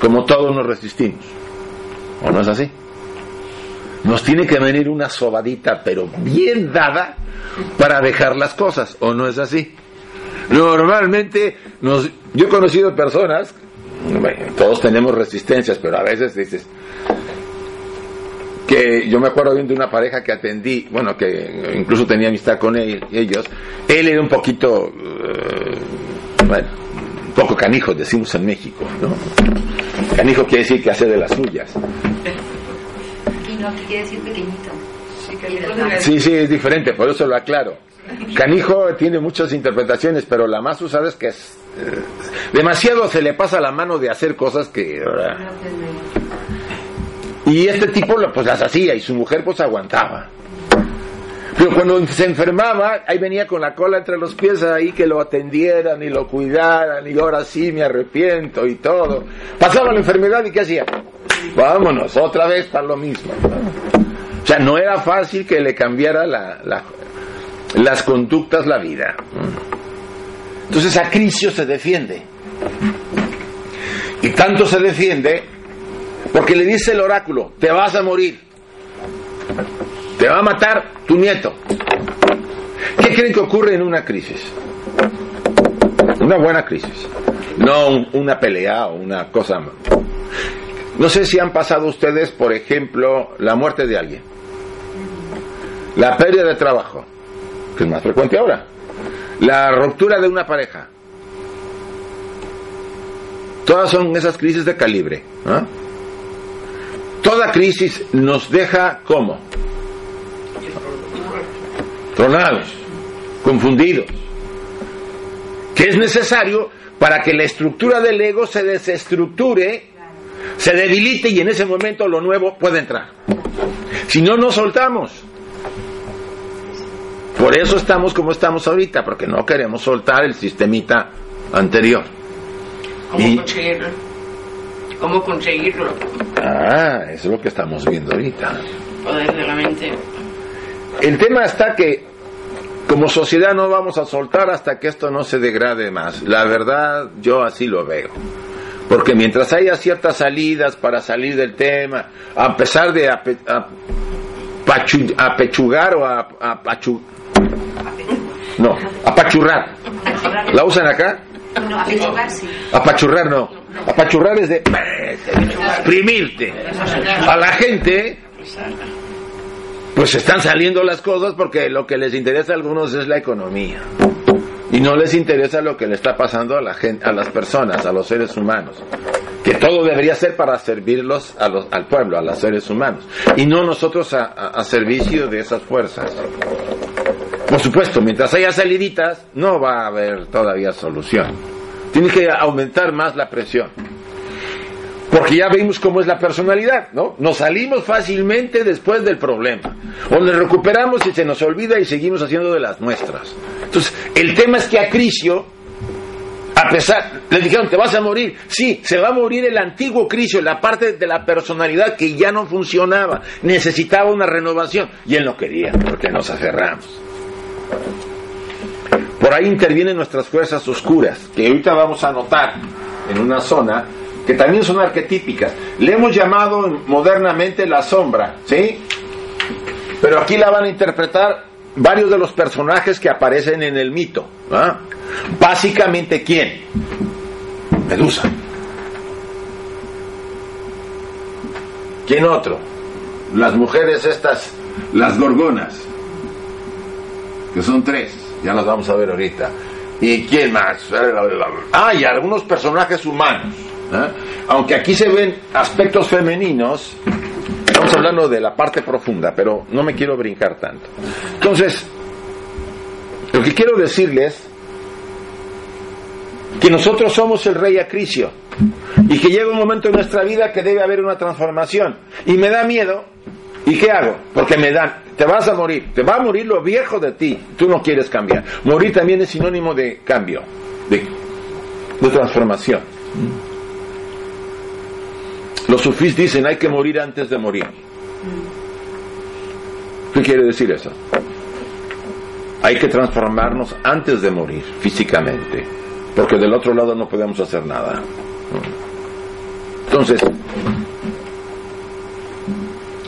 como todos nos resistimos. ¿O no es así? Nos tiene que venir una sobadita, pero bien dada, para dejar las cosas, ¿o no es así? Normalmente, nos, yo he conocido personas, bueno, todos tenemos resistencias, pero a veces dices, que yo me acuerdo bien de una pareja que atendí, bueno, que incluso tenía amistad con él- ellos, él era un poquito, eh, bueno, un poco canijo, decimos en México, ¿no? Canijo quiere decir que hace de las suyas. Y no, quiere decir pequeñito. Sí, sí, es diferente, por eso lo aclaro. Canijo tiene muchas interpretaciones, pero la más usada es que eh, demasiado se le pasa la mano de hacer cosas que y este tipo pues las hacía y su mujer pues aguantaba. Pero cuando se enfermaba, ahí venía con la cola entre los pies ahí que lo atendieran y lo cuidaran y ahora sí me arrepiento y todo. Pasaba la enfermedad y ¿qué hacía? Vámonos, otra vez para lo mismo. O sea, no era fácil que le cambiara la- las conductas la vida. Entonces Acricio se defiende. Y tanto se defiende porque le dice el oráculo, te vas a morir. Te va a matar tu nieto. ¿Qué creen que ocurre en una crisis? Una buena crisis. No un- una pelea o una cosa. No sé si han pasado ustedes, por ejemplo, la muerte de alguien. La pérdida de trabajo, que es más frecuente ahora. La ruptura de una pareja. Todas son esas crisis de calibre. Toda crisis nos deja como tronados, confundidos. Que es necesario para que la estructura del ego se desestructure, se debilite y en ese momento lo nuevo puede entrar. Si no, nos soltamos. Por eso estamos como estamos ahorita, porque no queremos soltar el sistemita anterior. ¿Cómo Y- conseguirlo? ¿Cómo conseguirlo? Ah, eso es lo que estamos viendo ahorita. Poder de la mente. El tema está que como sociedad no vamos a soltar hasta que esto no se degrade más. La verdad, yo así lo veo. Porque mientras haya ciertas salidas para salir del tema, a pesar de ape- a- pachu- apechugar o a, apachu- no, apachurrar. ¿La usan acá? No, apechugar sí. Apachurrar no. Apachurrar es de exprimirte. A la gente, pues están saliendo las cosas porque lo que les interesa a algunos es la economía. Y no les interesa lo que le está pasando a la gente, a las personas, a los seres humanos. Que todo debería ser para servirlos a los- al pueblo, a los seres humanos. Y no nosotros a, a- a servicio de esas fuerzas. Por supuesto, mientras haya saliditas, no va a haber todavía solución. Tiene que aumentar más la presión. Porque ya vimos cómo es la personalidad, ¿no? Nos salimos fácilmente después del problema. O le recuperamos y se nos olvida y seguimos haciendo de las nuestras. Entonces, el tema es que a Crisio, a pesar, le dijeron, te vas a morir. Sí, se va a morir el antiguo Crisio, la parte de la personalidad que ya no funcionaba. Necesitaba una renovación. Y él no quería, porque nos aferramos. Por ahí intervienen nuestras fuerzas oscuras, que ahorita vamos a notar en una zona que también son arquetípicas. Le hemos llamado modernamente la sombra, ¿sí? Pero aquí la van a interpretar varios de los personajes que aparecen en el mito. Básicamente, ¿quién? Medusa. ¿Quién otro? Las mujeres estas, las gorgonas, que son tres, ya las vamos a ver ahorita. ¿Y quién más? Ah, y algunos personajes humanos. ¿eh? Aunque aquí se ven aspectos femeninos, estamos hablando de la parte profunda, pero no me quiero brincar tanto. Entonces, lo que quiero decirles que nosotros somos el rey Acricio y que llega un momento en nuestra vida que debe haber una transformación. Y me da miedo ¿Y qué hago? Porque me dan, te vas a morir, te va a morir lo viejo de ti, tú no quieres cambiar. Morir también es sinónimo de cambio, de, transformación. Los sufís dicen hay que morir antes de morir. ¿Qué quiere decir eso? Hay que transformarnos antes de morir físicamente, porque del otro lado no podemos hacer nada. Entonces,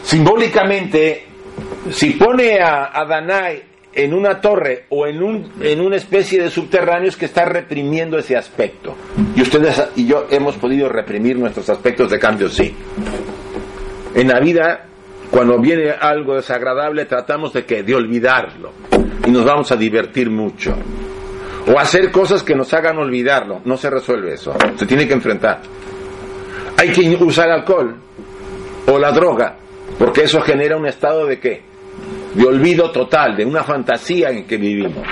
simbólicamente, si pone a, a Danai en una torre o en, un, en una especie de subterráneo es que está reprimiendo ese aspecto. Y ustedes y yo hemos podido reprimir nuestros aspectos de cambio, sí. En la vida, cuando viene algo desagradable, tratamos de que de olvidarlo y nos vamos a divertir mucho. O hacer cosas que nos hagan olvidarlo. No se resuelve eso. Se tiene que enfrentar. Hay que usar alcohol o la droga, porque eso genera un estado de qué? De olvido total, de una fantasía en que vivimos.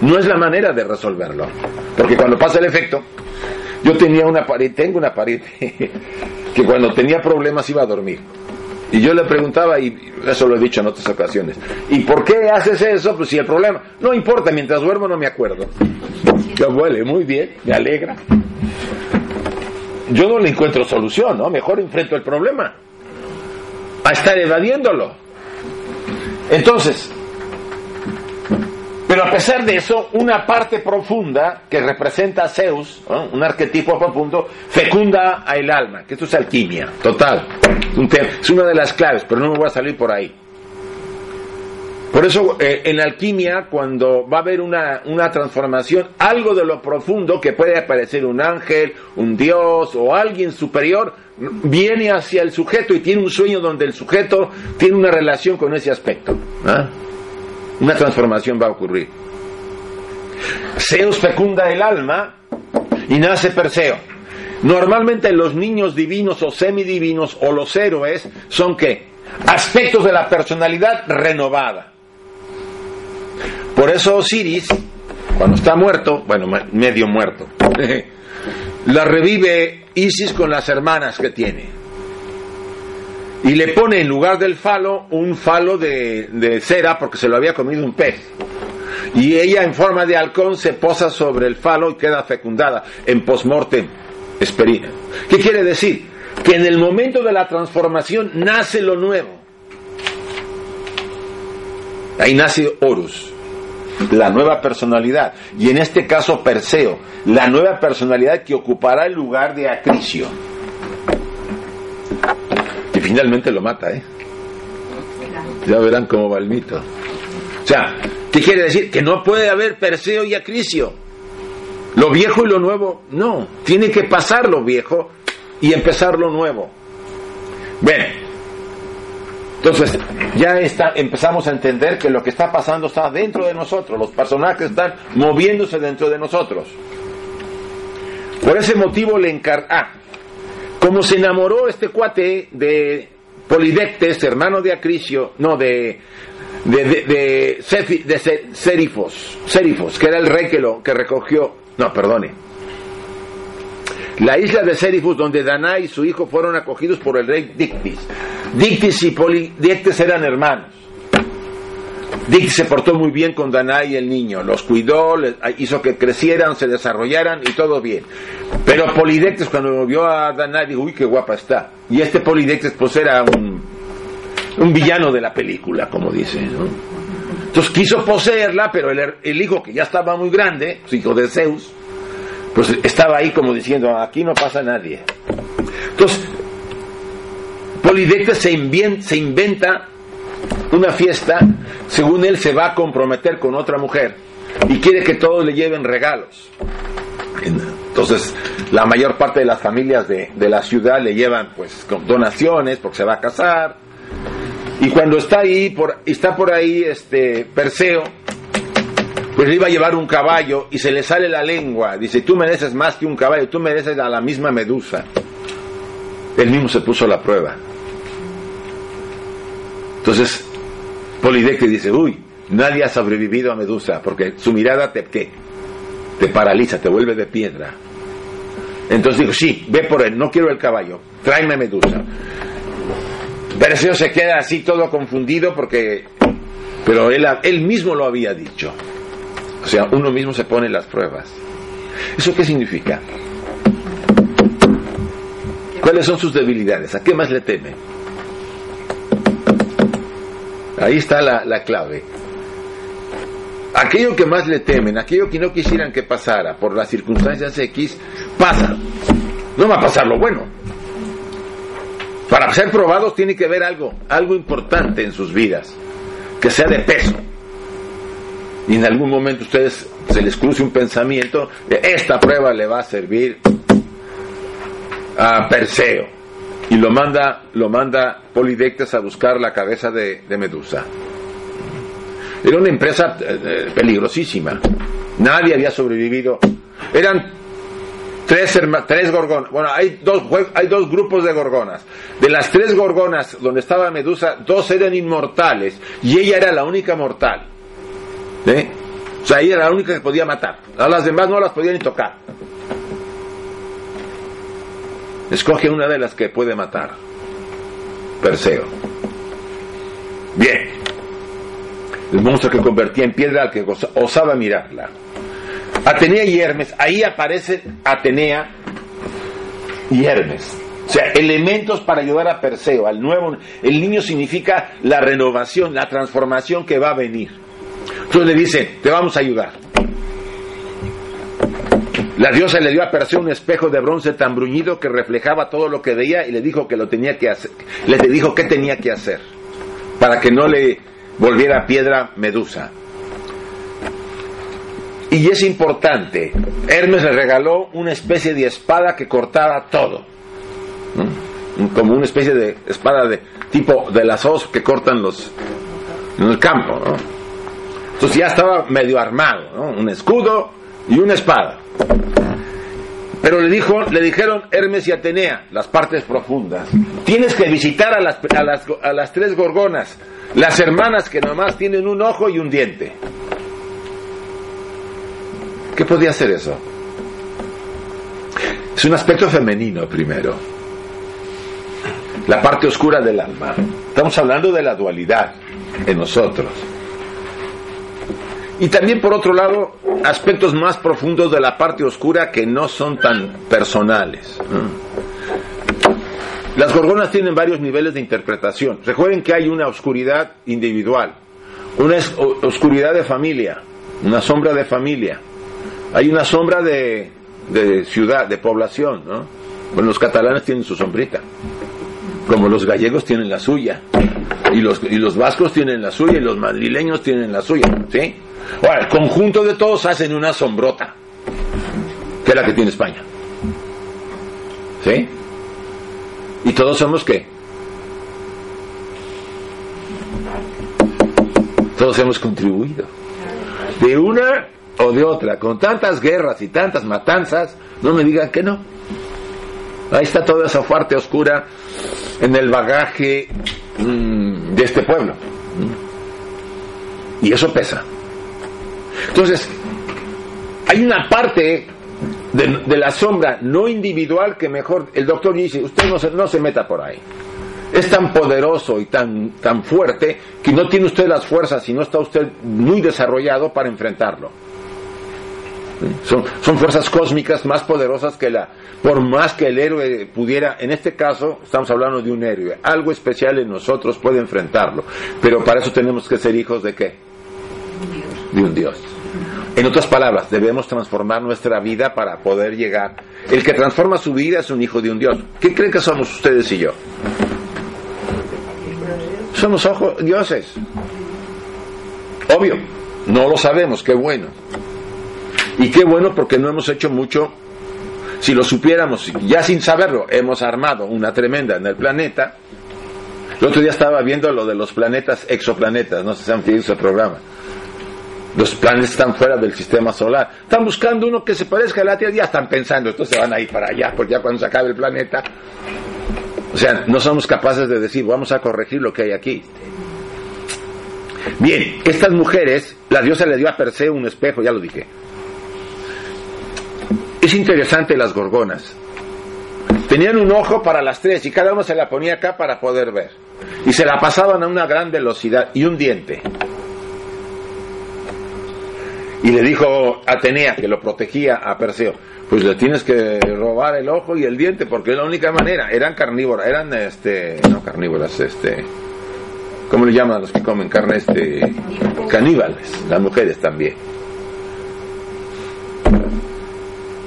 No es la manera de resolverlo, porque cuando pasa el efecto, yo tenía una pared, tengo una pared [laughs] que cuando tenía problemas iba a dormir. Y yo le preguntaba, y eso lo he dicho en otras ocasiones, ¿y por qué haces eso? Pues si el problema, no importa, mientras duermo no me acuerdo. Ya huele, muy bien, me alegra. Yo no le encuentro solución, ¿no? Mejor enfrento el problema. A estar evadiéndolo. Entonces, pero a pesar de eso, una parte profunda que representa a Zeus, un arquetipo profundo, fecunda el alma, que esto es alquimia, total. Es una de las claves, pero no me voy a salir por ahí. Por eso, eh, en la alquimia, cuando va a haber una, una transformación, algo de lo profundo, que puede aparecer un ángel, un dios o alguien superior, viene hacia el sujeto y tiene un sueño donde el sujeto tiene una relación con ese aspecto. ¿ah? Una transformación va a ocurrir. Zeus fecunda el alma y nace Perseo. Normalmente los niños divinos o semidivinos o los héroes son qué? Aspectos de la personalidad renovada. Por eso Osiris, cuando está muerto, bueno, me- medio muerto, [laughs] la revive Isis con las hermanas que tiene. Y le pone en lugar del falo un falo de, de cera porque se lo había comido un pez. Y ella en forma de halcón se posa sobre el falo y queda fecundada en postmortem esperina. ¿Qué quiere decir? Que en el momento de la transformación nace lo nuevo. Ahí nace Horus, la nueva personalidad. Y en este caso Perseo, la nueva personalidad que ocupará el lugar de Acricio. Y finalmente lo mata, ¿eh? Ya verán cómo va el mito. O sea, ¿qué quiere decir? Que no puede haber Perseo y Acricio. Lo viejo y lo nuevo, no. Tiene que pasar lo viejo y empezar lo nuevo. Bien. Entonces, ya está, empezamos a entender que lo que está pasando está dentro de nosotros. Los personajes están moviéndose dentro de nosotros. Por ese motivo le encar... Ah, como se enamoró este cuate de Polidectes, hermano de Acricio, no, de de de Cefi- de Serifos, que era el rey que lo que recogió, no, perdone. La isla de Serifos donde Danae y su hijo fueron acogidos por el rey Dictis. Dictis y Polidectes eran hermanos. Dictis se portó muy bien con Danae y el niño, los cuidó, les- hizo que crecieran, se desarrollaran y todo bien. Pero Polidectes cuando vio a Danae dijo, uy, qué guapa está. Y este Polidectes pues era un, un villano de la película, como dice. Entonces quiso poseerla, pero el, el hijo que ya estaba muy grande, su hijo de Zeus, pues estaba ahí como diciendo, aquí no pasa nadie. Entonces, Polidectes se, se inventa una fiesta, según él se va a comprometer con otra mujer y quiere que todos le lleven regalos. Entonces, la mayor parte de las familias de, de la ciudad le llevan pues donaciones porque se va a casar. Y cuando está ahí, por, está por ahí este Perseo, pues le iba a llevar un caballo y se le sale la lengua. Dice, tú mereces más que un caballo, tú mereces a la misma medusa. Él mismo se puso la prueba. Entonces, Polidectes dice, uy, nadie ha sobrevivido a Medusa, porque su mirada te, ¿qué? te paraliza, te vuelve de piedra. Entonces dijo, sí, ve por él, no quiero el caballo, tráeme Medusa. Perseo se queda así todo confundido porque, pero él, él mismo lo había dicho. O sea, uno mismo se pone las pruebas. ¿Eso qué significa? ¿Cuáles son sus debilidades? ¿A qué más le teme? Ahí está la, la clave. Aquello que más le temen, aquello que no quisieran que pasara por las circunstancias X, pasa. No va a pasar lo bueno. Para ser probados tiene que haber algo, algo importante en sus vidas, que sea de peso. Y en algún momento a ustedes se les cruce un pensamiento de esta prueba le va a servir a Perseo. Y lo manda, lo manda Polidectes a buscar la cabeza de, Medusa. Era una empresa eh, eh, peligrosísima. Nadie había sobrevivido. Eran tres, herma- tres gorgonas. Bueno, hay dos, hay dos grupos de gorgonas. De las tres gorgonas donde estaba Medusa, dos eran inmortales y ella era la única mortal. ¿Eh? O sea, ella era la única que podía matar. A las demás no las podía ni tocar. Escoge una de las que puede matar. Perseo. Bien. El monstruo que convertía en piedra al que osaba mirarla. Atenea y Hermes. Ahí aparecen Atenea y Hermes. O sea, elementos para ayudar a Perseo, al nuevo. El niño significa la renovación, la transformación que va a venir. Entonces le dicen, te vamos a ayudar. La diosa le dio a Perseo un espejo de bronce tan bruñido que reflejaba todo lo que veía y le dijo que lo tenía que hacer. Le dijo qué tenía que hacer para que no le volviera piedra Medusa. Y es importante, Hermes le regaló una especie de espada que cortaba todo. Como una especie de espada de tipo de las os que cortan los en el campo. Entonces ya estaba medio armado. Un escudo y una espada. Pero le dijo, le dijeron Hermes y Atenea, las partes profundas. Tienes que visitar a las, a las, a las tres gorgonas, las hermanas que nomás tienen un ojo y un diente. ¿Qué podía ser eso? Es un aspecto femenino primero. La parte oscura del alma. Estamos hablando de la dualidad en nosotros. Y también, por otro lado, aspectos más profundos de la parte oscura que no son tan personales. Las gorgonas tienen varios niveles de interpretación. Recuerden que hay una oscuridad individual, una oscuridad de familia, una sombra de familia, hay una sombra de, de ciudad, de población. ¿no? Bueno, los catalanes tienen su sombrita, como los gallegos tienen la suya, y los, y los vascos tienen la suya, y los madrileños tienen la suya. ¿sí? Ahora, el conjunto de todos hacen una sombrota, que es la que tiene España. ¿Sí? ¿Y todos somos qué? Todos hemos contribuido. De una o de otra, con tantas guerras y tantas matanzas, no me digan que no. Ahí está toda esa parte oscura en el bagaje mm, de este pueblo. Y eso pesa. Entonces, hay una parte de, de la sombra no individual que mejor el doctor dice, usted no se, no se meta por ahí. Es tan poderoso y tan, tan fuerte que no tiene usted las fuerzas y no está usted muy desarrollado para enfrentarlo. Son, son fuerzas cósmicas más poderosas que la, por más que el héroe pudiera, en este caso estamos hablando de un héroe, algo especial en nosotros puede enfrentarlo, pero para eso tenemos que ser hijos de qué? De un Dios. En otras palabras, debemos transformar nuestra vida para poder llegar. El que transforma su vida es un hijo de un Dios. ¿Qué creen que somos ustedes y yo? Somos ojos, dioses. Obvio, no lo sabemos, qué bueno. Y qué bueno porque no hemos hecho mucho. Si lo supiéramos, ya sin saberlo, hemos armado una tremenda en el planeta. El otro día estaba viendo lo de los planetas exoplanetas, no sé si han visto ese programa. Los planetas están fuera del sistema solar. Están buscando uno que se parezca a la Tierra, ya están pensando, estos se van a ir para allá, porque ya cuando se acabe el planeta. O sea, no somos capaces de decir, vamos a corregir lo que hay aquí. Bien, estas mujeres, la diosa le dio a Perseo un espejo, ya lo dije. Es interesante las gorgonas. Tenían un ojo para las tres y cada uno se la ponía acá para poder ver. y se la pasaban a una gran velocidad y un diente. Y le dijo Atenea, que lo protegía a Perseo, pues le tienes que robar el ojo y el diente porque es la única manera. Eran carnívoras, eran este, no carnívoras, este, ¿cómo le llaman a los que comen carne? Este, caníbales, las mujeres también.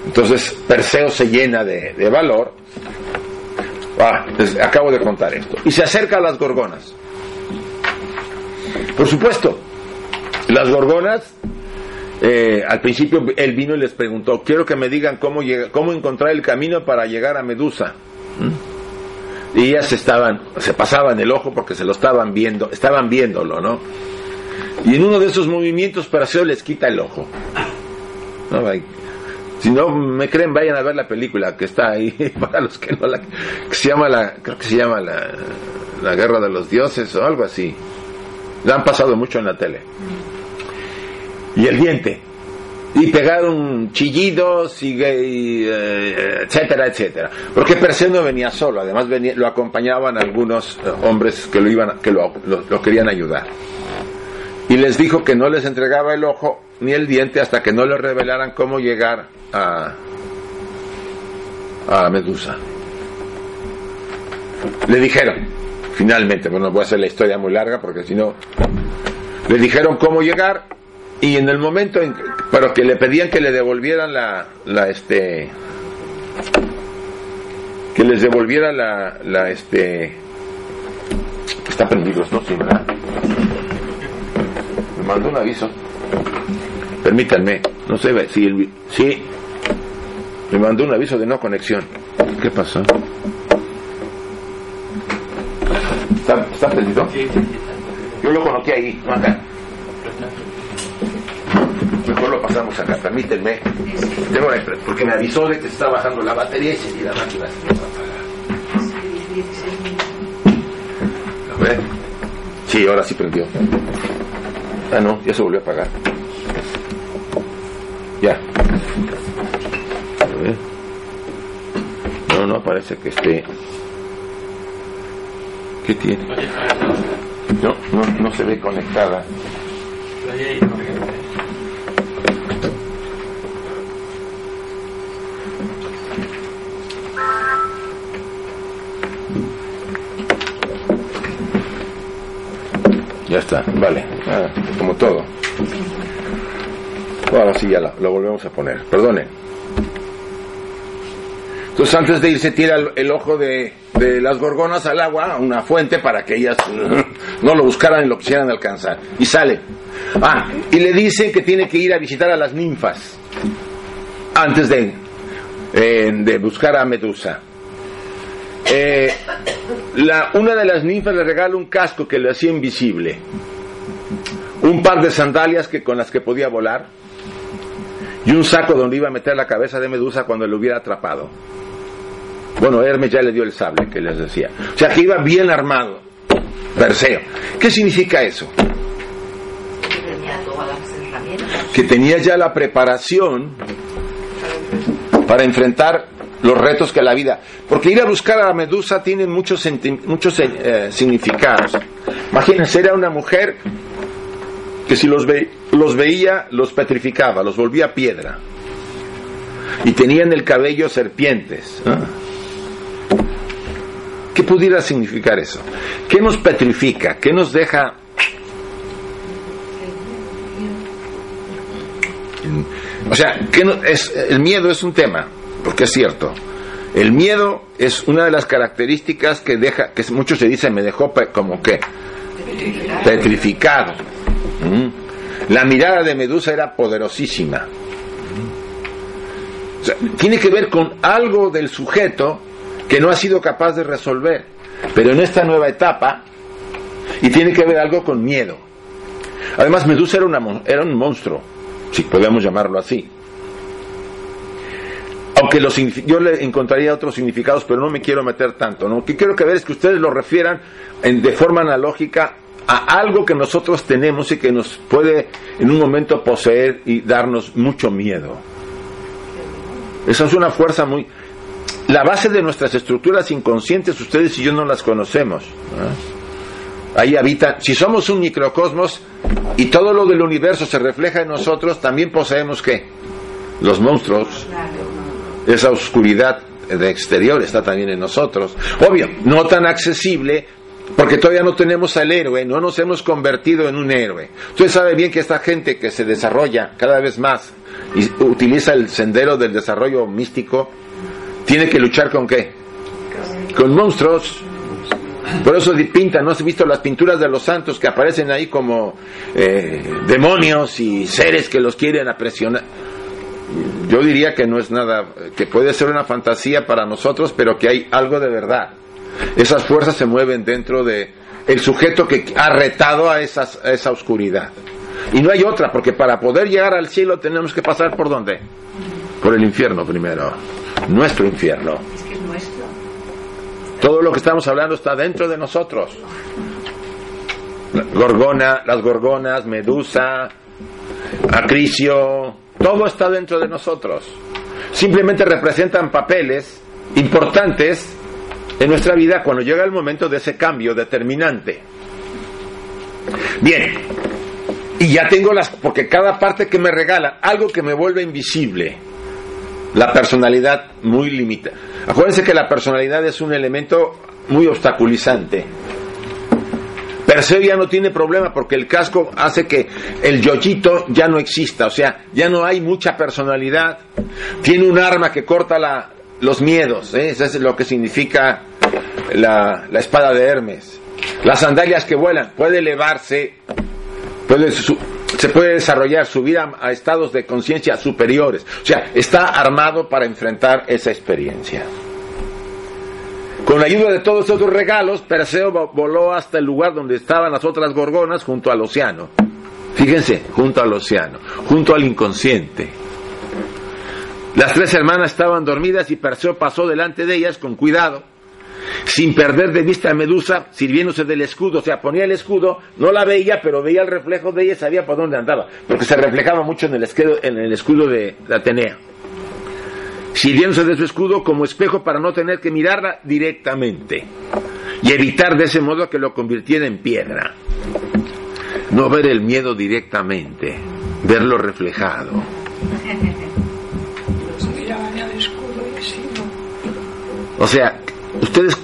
Entonces Perseo se llena de, de valor. Ah, les acabo de contar esto. Y se acerca a las gorgonas. Por supuesto, las gorgonas, eh, al principio él vino y les preguntó, quiero que me digan cómo, llega, cómo encontrar el camino para llegar a Medusa. ¿Mm? Y ellas estaban, se pasaban el ojo porque se lo estaban viendo, estaban viéndolo, ¿no? Y en uno de esos movimientos Perseo les quita el ojo. ¿No? Si no me creen, vayan a ver la película que está ahí [laughs] para los que no la que se llama la creo que se llama la, la guerra de los dioses o algo así. La han pasado mucho en la tele. Y el diente. Y pegaron chillidos y, y, eh, etcétera, etcétera. Porque Perseo no venía solo, además lo acompañaban algunos eh, hombres que lo iban que lo, querían ayudar. Y les dijo que no les entregaba el ojo ni el diente hasta que no le revelaran cómo llegar a, a Medusa. Le dijeron, finalmente, bueno, voy a hacer la historia muy larga porque si no, le dijeron cómo llegar y en el momento en que, pero que le pedían que le devolvieran la, la este, que les devolviera la, la este, está prendido, ¿no? Sí, ¿verdad? Me mandó un aviso. Permítanme, no sé si el, sí, me mandó un aviso de no conexión. ¿Qué pasó? ¿Está, está prendido? Yo lo coloqué ahí, acá. Mejor lo pasamos acá, permítanme. Tengo porque me avisó de que está bajando la batería y la máquina se va a apagar. A ver. Sí, ahora sí prendió. Ah, no, ya se volvió a apagar. Ya. A ver. No, no parece que esté. ¿Qué tiene? No, no, no se ve conectada. Ya está, vale. Ah, como todo. Ahora sí, ya lo, lo volvemos a poner. Perdone. Entonces, antes de irse, tira el, el ojo de, de las gorgonas al agua, a una fuente, para que ellas [laughs] no lo buscaran y lo quisieran alcanzar. Y sale. Ah, y le dicen que tiene que ir a visitar a las ninfas antes de, eh, de buscar a Medusa. Eh, una de las ninfas le regala un casco que le hacía invisible, un par de sandalias que, con las que podía volar y un saco donde iba a meter la cabeza de Medusa cuando lo hubiera atrapado. Bueno, Hermes ya le dio el sable que les decía. O sea que iba bien armado. Perseo. ¿Qué significa eso? Que tenía ya la preparación para enfrentar los retos que la vida. Porque ir a buscar a la Medusa tiene muchos, muchos eh, significados. Imagínense, era una mujer que si los, ve- los veía, los petrificaba, los volvía piedra. Y tenía en el cabello serpientes. ¿Qué pudiera significar eso? ¿Qué nos petrifica? ¿Qué nos deja O sea, que no- es, el miedo es un tema, porque es cierto. El miedo es una de las características que deja, que muchos se dicen, me dejó como que petrificado. Mm. La mirada de Medusa era poderosísima. O sea, tiene que ver con algo del sujeto que no ha sido capaz de resolver, pero en esta nueva etapa, y tiene que ver algo con miedo. Además, Medusa era, una, era un monstruo, si podemos llamarlo así. Aunque los yo le encontraría otros significados, pero no me quiero meter tanto. ¿no? Lo que quiero que ver es que ustedes lo refieran de forma analógica a algo que nosotros tenemos y que nos puede en un momento poseer y darnos mucho miedo. Esa es una fuerza muy... La base de nuestras estructuras inconscientes, ustedes y yo no las conocemos. ¿no? Ahí habita, si somos un microcosmos y todo lo del universo se refleja en nosotros, también poseemos qué? Los monstruos. Esa oscuridad de exterior está también en nosotros. Obvio, no tan accesible porque todavía no tenemos al héroe, no nos hemos convertido en un héroe. Usted sabe bien que esta gente que se desarrolla cada vez más y utiliza el sendero del desarrollo místico, tiene que luchar con qué? Con monstruos. Por eso pintan, ¿no has visto las pinturas de los santos que aparecen ahí como eh, demonios y seres que los quieren apresionar? Yo diría que no es nada, que puede ser una fantasía para nosotros, pero que hay algo de verdad. Esas fuerzas se mueven dentro de el sujeto que ha retado a, esas, a esa oscuridad. Y no hay otra, porque para poder llegar al cielo tenemos que pasar por dónde? Por el infierno primero. Nuestro infierno. Es que es nuestro. Todo lo que estamos hablando está dentro de nosotros. Gorgona, las gorgonas, Medusa, Acricio, todo está dentro de nosotros. Simplemente representan papeles importantes en nuestra vida cuando llega el momento de ese cambio determinante. Bien, y ya tengo las, porque cada parte que me regala, algo que me vuelve invisible, la personalidad muy limitada. Acuérdense que la personalidad es un elemento muy obstaculizante. Perseo ya no tiene problema porque el casco hace que el yoyito ya no exista, o sea, ya no hay mucha personalidad. Tiene un arma que corta los miedos, ¿eh? eso es lo que significa la, espada de Hermes. Las sandalias que vuelan, puede elevarse, su- se puede desarrollar, subir a, a estados de conciencia superiores. O sea, está armado para enfrentar esa experiencia. Con ayuda de todos esos regalos, Perseo vo- voló hasta el lugar donde estaban las otras gorgonas junto al océano. Fíjense, junto al océano, junto al inconsciente. Las tres hermanas estaban dormidas y Perseo pasó delante de ellas con cuidado, sin perder de vista a Medusa, sirviéndose del escudo. O sea, ponía el escudo, no la veía, pero veía el reflejo de ella sabía por dónde andaba, porque se reflejaba mucho en el escudo, de Atenea. Sirviéndose de su escudo como espejo para no tener que mirarla directamente y evitar de ese modo que lo convirtiera en piedra. No ver el miedo directamente, verlo reflejado. O sea, ustedes,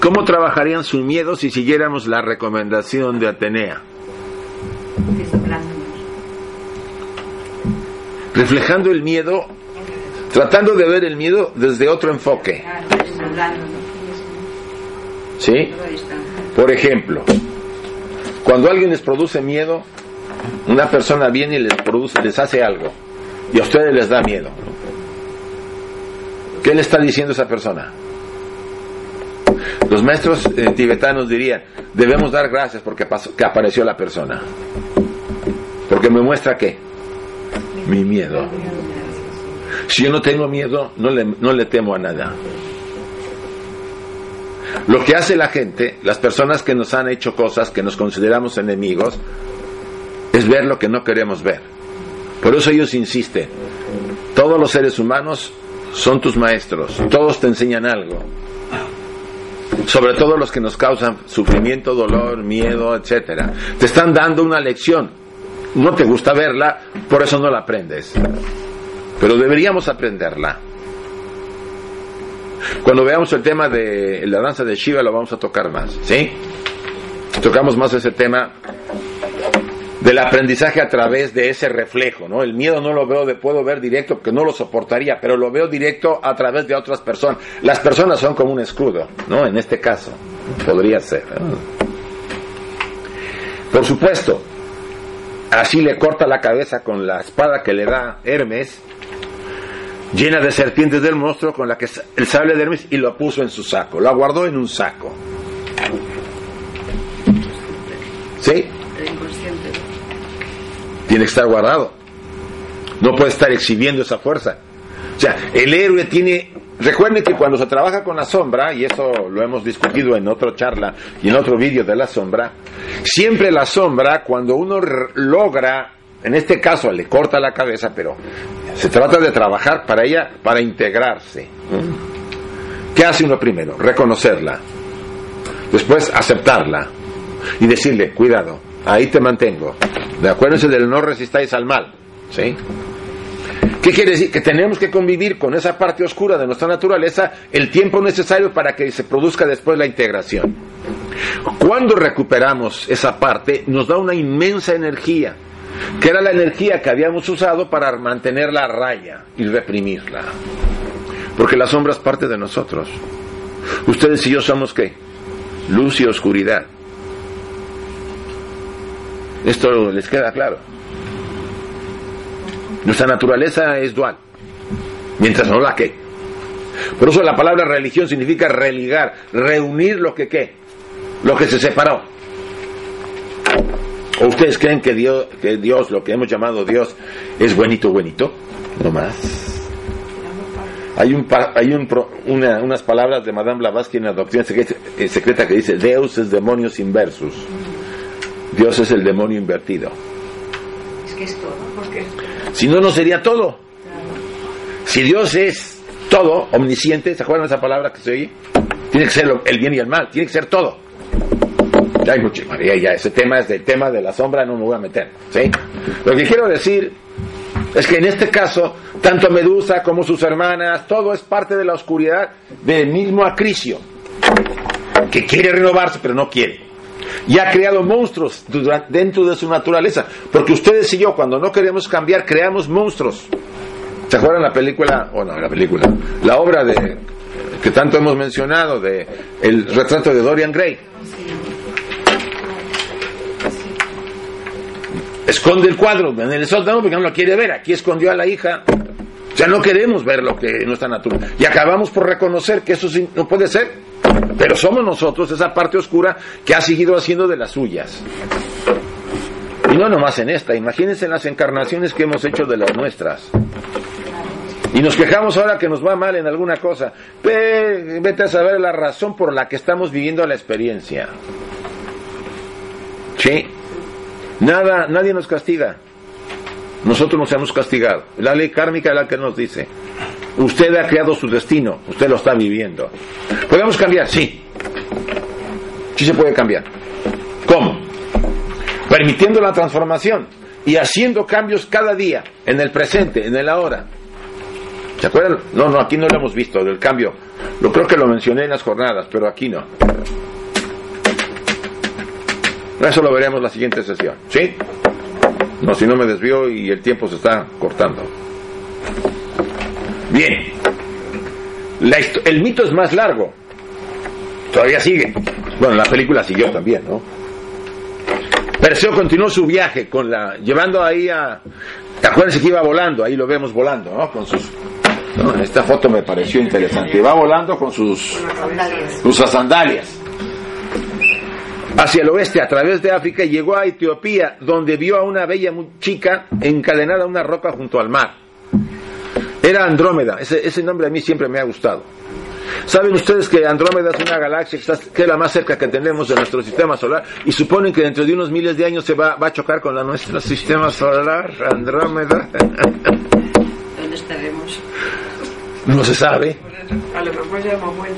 ¿cómo trabajarían su miedo si siguiéramos la recomendación de Atenea? Reflejando el miedo, tratando de ver el miedo desde otro enfoque. Claro, desoplándonos. ¿Sí? Por ejemplo, cuando alguien les produce miedo, una persona viene y les produce, les hace algo, y a ustedes les da miedo. ¿Qué le está diciendo esa persona? Los maestros eh, tibetanos dirían, debemos dar gracias porque pasó- que apareció la persona. Porque me muestra qué? Mi miedo. Si yo no tengo miedo, no le, no le temo a nada. Lo que hace la gente, las personas que nos han hecho cosas que nos consideramos enemigos, es ver lo que no queremos ver. Por eso ellos insisten. Todos los seres humanos son tus maestros, todos te enseñan algo. Sobre todo los que nos causan sufrimiento, dolor, miedo, etcétera. Te están dando una lección. No te gusta verla, por eso no la aprendes. Pero deberíamos aprenderla. Cuando veamos el tema de la danza de Shiva lo vamos a tocar más, ¿sí? Tocamos más ese tema del aprendizaje a través de ese reflejo, ¿no? El miedo no lo veo, de, puedo ver directo porque no lo soportaría, pero lo veo directo a través de otras personas. Las personas son como un escudo, ¿no? En este caso, podría ser. Por supuesto, así le corta la cabeza con la espada que le da Hermes, llena de serpientes del monstruo con la que el sable de Hermes y lo puso en su saco, lo guardó en un saco. ¿Sí? Tiene que estar guardado. No puede estar exhibiendo esa fuerza. O sea, el héroe tiene... Recuerden que cuando se trabaja con la sombra, y eso lo hemos discutido en otra charla y en otro vídeo de la sombra, siempre la sombra, cuando uno logra, en este caso le corta la cabeza, pero se trata de trabajar para ella, para integrarse. ¿Qué hace uno primero? Reconocerla. Después aceptarla. y decirle, cuidado, ahí te mantengo. De acuérdense del no resistáis al mal. ¿Sí? ¿Qué quiere decir? Que tenemos que convivir con esa parte oscura de nuestra naturaleza el tiempo necesario para que se produzca después la integración. Cuando recuperamos esa parte, nos da una inmensa energía, que era la energía que habíamos usado para mantenerla a raya y reprimirla. Porque la sombra es parte de nosotros. Ustedes y yo somos qué? Luz y oscuridad. Esto les queda claro. Nuestra naturaleza es dual, mientras no la que. Por eso la palabra religión significa religar, reunir lo que qué, lo que se separó. ¿O ustedes creen que Dios, que Dios, lo que hemos llamado Dios, es buenito, buenito? No más. Hay, un, hay un una- unas palabras de Madame Blavatsky en la doctrina secreta, eh, que dice, Deus es demonios inversus. Dios es el demonio invertido. Es que es todo. Porque Si no, no sería todo. Si Dios es todo, omnisciente, ¿se acuerdan de esa palabra que se oye? Tiene que ser el bien y el mal, tiene que ser todo. Ya mucho, María, ya ese tema es del tema de la sombra, no me voy a meter. ¿sí? Lo que quiero decir es que en este caso, tanto Medusa como sus hermanas, todo es parte de la oscuridad del mismo Acricio, que quiere renovarse, pero no quiere y ha creado monstruos dentro de su naturaleza. Porque ustedes y yo, cuando no queremos cambiar, creamos monstruos. ¿Se acuerdan la película? O no, la película. La obra de que tanto hemos mencionado de el retrato de Dorian Gray. Esconde el cuadro en el sótano porque no lo quiere ver. Aquí escondió a la hija. Ya no queremos ver lo que no está natural. Y acabamos por reconocer que eso sí no puede ser. Pero somos nosotros, esa parte oscura, que ha seguido haciendo de las suyas. Y no nomás en esta, imagínense en las encarnaciones que hemos hecho de las nuestras. Y nos quejamos ahora que nos va mal en alguna cosa. Ve- vete a saber la razón por la que estamos viviendo la experiencia. Sí. Nada, nadie nos castiga. Nosotros nos hemos castigado. La ley kármica es la que nos dice. Usted ha creado su destino, usted lo está viviendo. ¿Podemos cambiar? Sí. Sí se puede cambiar. ¿Cómo? Permitiendo la transformación y haciendo cambios cada día, en el presente, en el ahora. ¿Se acuerdan? No, no, aquí no lo hemos visto, del cambio. Lo creo que lo mencioné en las jornadas, pero aquí no. Eso lo veremos la siguiente sesión. ¿Sí? No, si no me desvío y el tiempo se está cortando. Bien. La el mito es más largo. Todavía sigue. Bueno, la película siguió también, ¿no? Perseo continuó su viaje con la llevando ahí a acuérdense que iba volando, ahí lo vemos volando, ¿no? Con sus ¿no? Esta foto me pareció interesante. Va volando con sus sus sandalias hacia el oeste a través de África y llegó a Etiopía donde vio a una bella chica encadenada a una roca junto al mar. Era Andrómeda, ese, ese nombre a mí siempre me ha gustado. ¿Saben ustedes que Andrómeda es una galaxia que, está- que es la más cerca que tenemos de nuestro sistema solar y suponen que dentro de unos miles de años se va, va a chocar con la nuestro sistema solar, Andrómeda? ¿Dónde estaremos? no se sabe. a lo mejor ya hemos vuelto.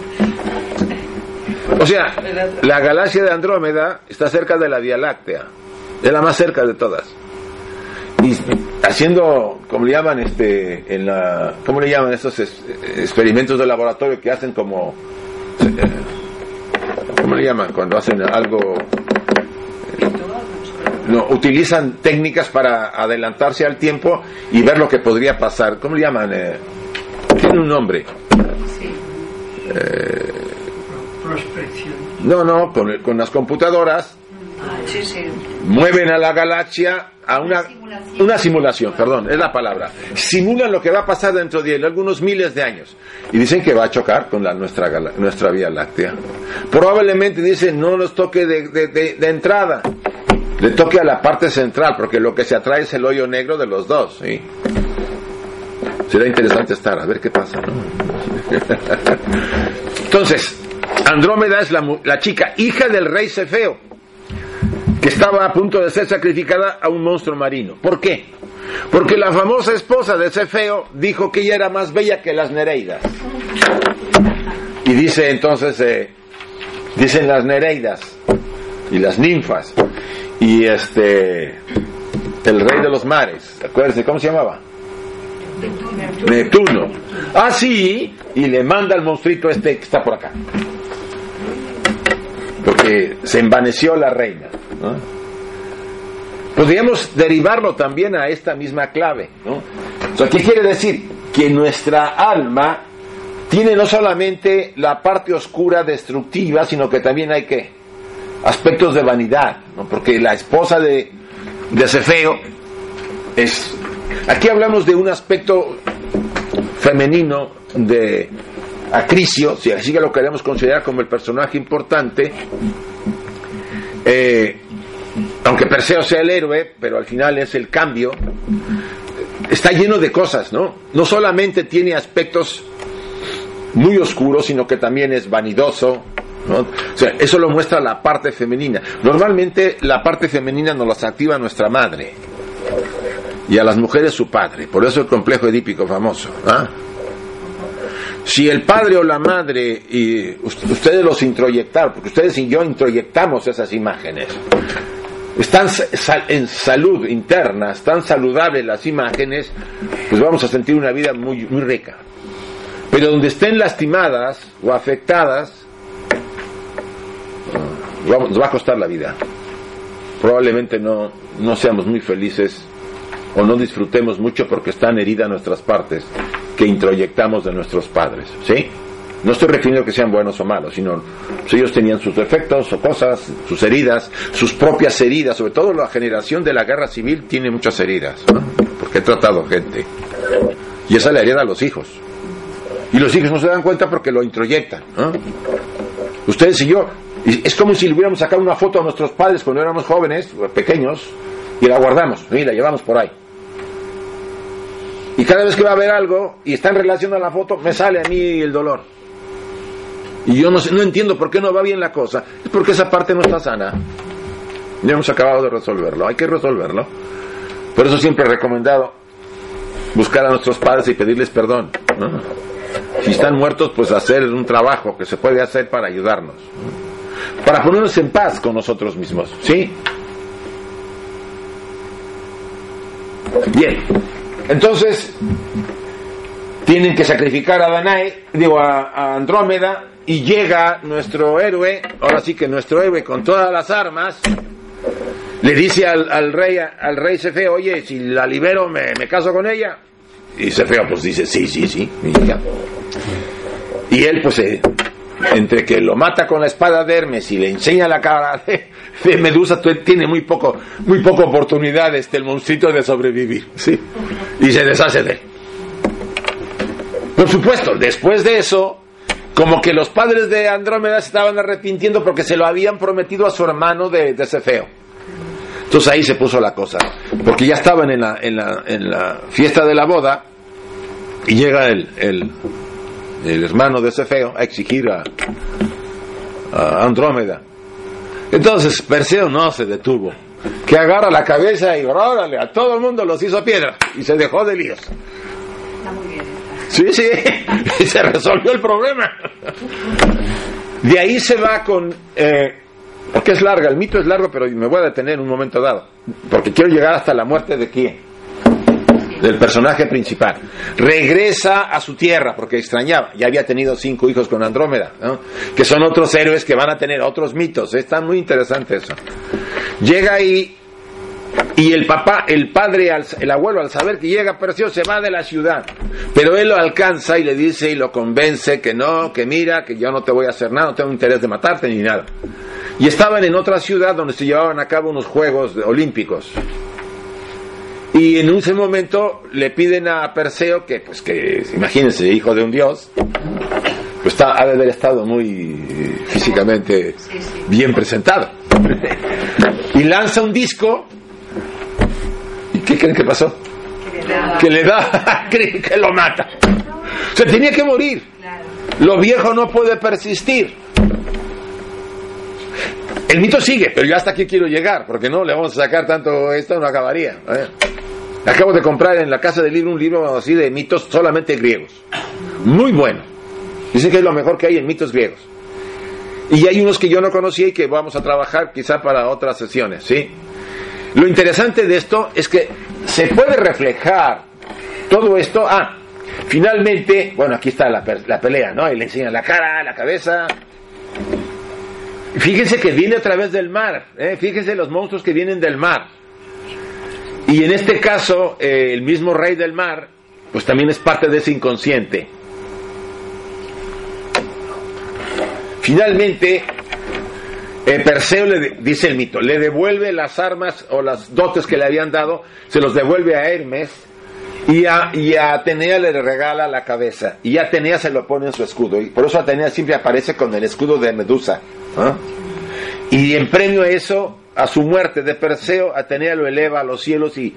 O sea, la galaxia de Andrómeda está cerca de la Vía Láctea, es la más cerca de todas. Y haciendo, como le llaman, este, en la, ¿cómo le llaman estos es- experimentos de laboratorio que hacen como, eh, ¿cómo le llaman? Cuando hacen algo, eh, no, utilizan técnicas para adelantarse al tiempo y ver lo que podría pasar. ¿Cómo le llaman? Eh, tiene un nombre. Prospección. No, no, con, el- con las computadoras Sí, sí. mueven a la galaxia a una, simulación. una simulación, perdón, es la palabra. Simulan lo que va a pasar dentro de algunos miles de años. Y dicen que va a chocar con la, nuestra, nuestra Vía Láctea. Probablemente dicen no nos toque de, de- de- de entrada, le toque a la parte central, porque lo que se atrae es el hoyo negro de los dos. ¿sí? Será interesante estar, a ver qué pasa. ¿no? [laughs] Entonces, Andrómeda es la, chica, hija del rey Cefeo que estaba a punto de ser sacrificada a un monstruo marino. ¿Por qué? Porque la famosa esposa de Cefeo dijo que ella era más bella que las Nereidas. Y dice entonces, eh, dicen las Nereidas, y las ninfas y este el rey de los mares, acuérdense cómo se llamaba? Neptuno. Ah, sí, y le manda al monstruito este que está por acá. Porque se envaneció la reina. Podríamos derivarlo también a esta misma clave. ¿no? ¿Qué quiere decir? Que nuestra alma tiene no solamente la parte oscura destructiva, sino que también hay que aspectos de vanidad, porque la esposa de, de Cefeo es... Aquí hablamos de un aspecto femenino de Acricio, si así que lo queremos considerar como el personaje importante, eh, aunque Perseo sea el héroe, pero al final es el cambio, está lleno de cosas, ¿no? No solamente tiene aspectos muy oscuros, sino que también es vanidoso, ¿no? O sea, eso lo muestra la parte femenina. Normalmente la parte femenina nos las activa nuestra madre y a las mujeres su padre, por eso el complejo edípico famoso. ¿ah? Si el padre o la madre, y ustedes los introyectaron, porque ustedes y yo introyectamos esas imágenes, están en salud interna, están saludables las imágenes, pues vamos a sentir una vida muy, muy rica. Pero donde estén lastimadas o afectadas, nos va a costar la vida. Probablemente no, no seamos muy felices o no disfrutemos mucho porque están heridas nuestras partes que introyectamos de nuestros padres. ¿Sí? No estoy refiriendo que sean buenos o malos, sino si ellos tenían sus defectos o cosas, sus heridas, sus propias heridas, sobre todo la generación de la guerra civil tiene muchas heridas, ¿no? porque he tratado gente. Y esa le hereda a los hijos. Y los hijos no se dan cuenta porque lo introyectan. Ustedes y yo, es como si le hubiéramos sacado una foto a nuestros padres cuando éramos jóvenes, pequeños, y la guardamos, y la llevamos por ahí. Y cada vez que va a ver algo y está en relación a la foto, me sale a mí el dolor. Y yo no, sé, no entiendo por qué no va bien la cosa. Es porque esa parte no está sana. Ya hemos acabado de resolverlo. Hay que resolverlo. Por eso siempre he recomendado buscar a nuestros padres y pedirles perdón. Si están muertos, pues hacer un trabajo que se puede hacer para ayudarnos. Para ponernos en paz con nosotros mismos. ¿Sí? Bien. Entonces, tienen que sacrificar a Danae, digo a, Andrómeda, y llega nuestro héroe, ahora sí que nuestro héroe con todas las armas, le dice al, rey, al rey Cefeo, oye, si la libero me, caso con ella. Y Cefeo pues dice, sí, sí, sí, mi hija. Y él pues eh, entre que lo mata con la espada de Hermes y le enseña la cara de, Medusa, tiene muy poco, muy poca oportunidad este el monstruito de sobrevivir, ¿sí? Y se deshace de él. Por supuesto, después de eso, como que los padres de Andrómeda se estaban arrepintiendo porque se lo habían prometido a su hermano de, de Cefeo. Entonces ahí se puso la cosa, porque ya estaban en la, en la, en la fiesta de la boda y llega el, el, el hermano de Cefeo a exigir a, a Andrómeda. Entonces Perseo no se detuvo, que agarra la cabeza y órale, a todo el mundo los hizo piedra y se dejó de líos. Está muy bien. Sí, sí, [laughs] y se resolvió el problema. De ahí se va con, eh, porque es larga, el mito es largo, pero me voy a detener en un momento dado, porque quiero llegar hasta la muerte de quién, del personaje principal. Regresa a su tierra porque extrañaba, ya había tenido cinco hijos con Andrómeda, que son otros héroes que van a tener otros mitos, está muy interesante eso. Llega ahí y el papá, el padre, el abuelo, al saber que llega Perseo, se va de la ciudad. Pero él lo alcanza y le dice y lo convence que no, que mira, que yo no te voy a hacer nada, no tengo interés de matarte ni nada. Y estaban en otra ciudad donde se llevaban a cabo unos Juegos olímpicos. Y en ese momento le piden a Perseo que, pues que, imagínense, hijo de un dios, pues está, ha de haber estado muy físicamente Sí, sí. bien presentado. y lanza un disco. ¿Y qué creen que pasó? Que le da, [laughs] [laughs] que lo mata. Se tenía que morir. Lo viejo no puede persistir. El mito sigue, pero yo hasta aquí quiero llegar, porque no le vamos a sacar tanto esto, no acabaría. Acabo de comprar en la casa del libro un libro así de mitos solamente griegos. Muy bueno. Dicen que es lo mejor que hay en mitos griegos. Y hay unos que yo no conocía y que vamos a trabajar quizá para otras sesiones, ¿sí? Lo interesante de esto es que se puede reflejar todo esto. Ah, finalmente, bueno, aquí está la, la pelea, ¿no? Y le enseñan la cara, la cabeza. Fíjense que viene a través del mar, ¿eh? fíjense los monstruos que vienen del mar. Y en este caso, eh, el mismo rey del mar, pues también es parte de ese inconsciente. Finalmente, eh, Perseo le dice el mito, le devuelve las armas o las dotes que le habían dado, se los devuelve a Hermes y a, y a Atenea le regala la cabeza y Atenea se lo pone en su escudo y por eso Atenea siempre aparece con el escudo de Medusa. ¿Ah? Y en premio a eso, a su muerte de Perseo, Atenea lo eleva a los cielos y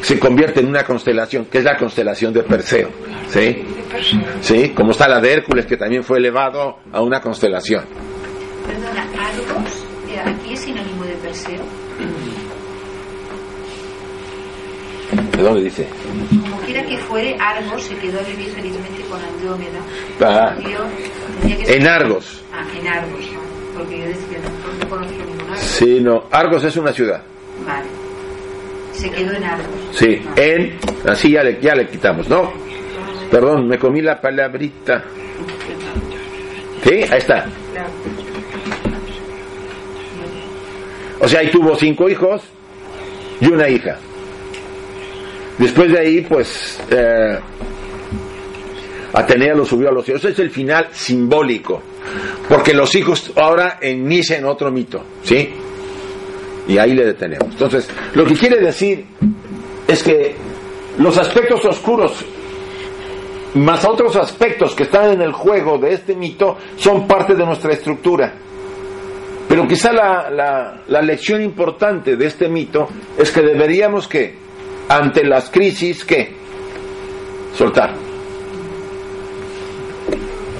se convierte en una constelación, que es la constelación de Perseo. ¿Sí? ¿Sí? Como está la de Hércules, que también fue elevado a una constelación. Perdona, Argos, aquí es sinónimo de Perseo. ¿De dónde dice? Como quiera que fuere, Argos se quedó a vivir felizmente con Andrómeda. Ah. Yo tenía que ser- En Argos. Ah, en Argos, ¿no? porque yo decía, no, no conozco ningún Argos. Sí, no. Argos es una ciudad. Vale. Se quedó en Argos. Sí, en. Así ya le, ya le quitamos, ¿no? Perdón, me comí la palabrita. Sí, ahí está. O sea, ahí tuvo cinco hijos y una hija. Después de ahí, pues, eh, Atenea lo subió a los cielos. Ese es el final simbólico. Porque los hijos ahora inician otro mito, ¿sí? Y ahí le detenemos. Entonces, lo que quiere decir es que los aspectos oscuros más otros aspectos que están en el juego de este mito son parte de nuestra estructura. Pero quizá la, la- la lección importante de este mito es que deberíamos que, ante las crisis, que soltar.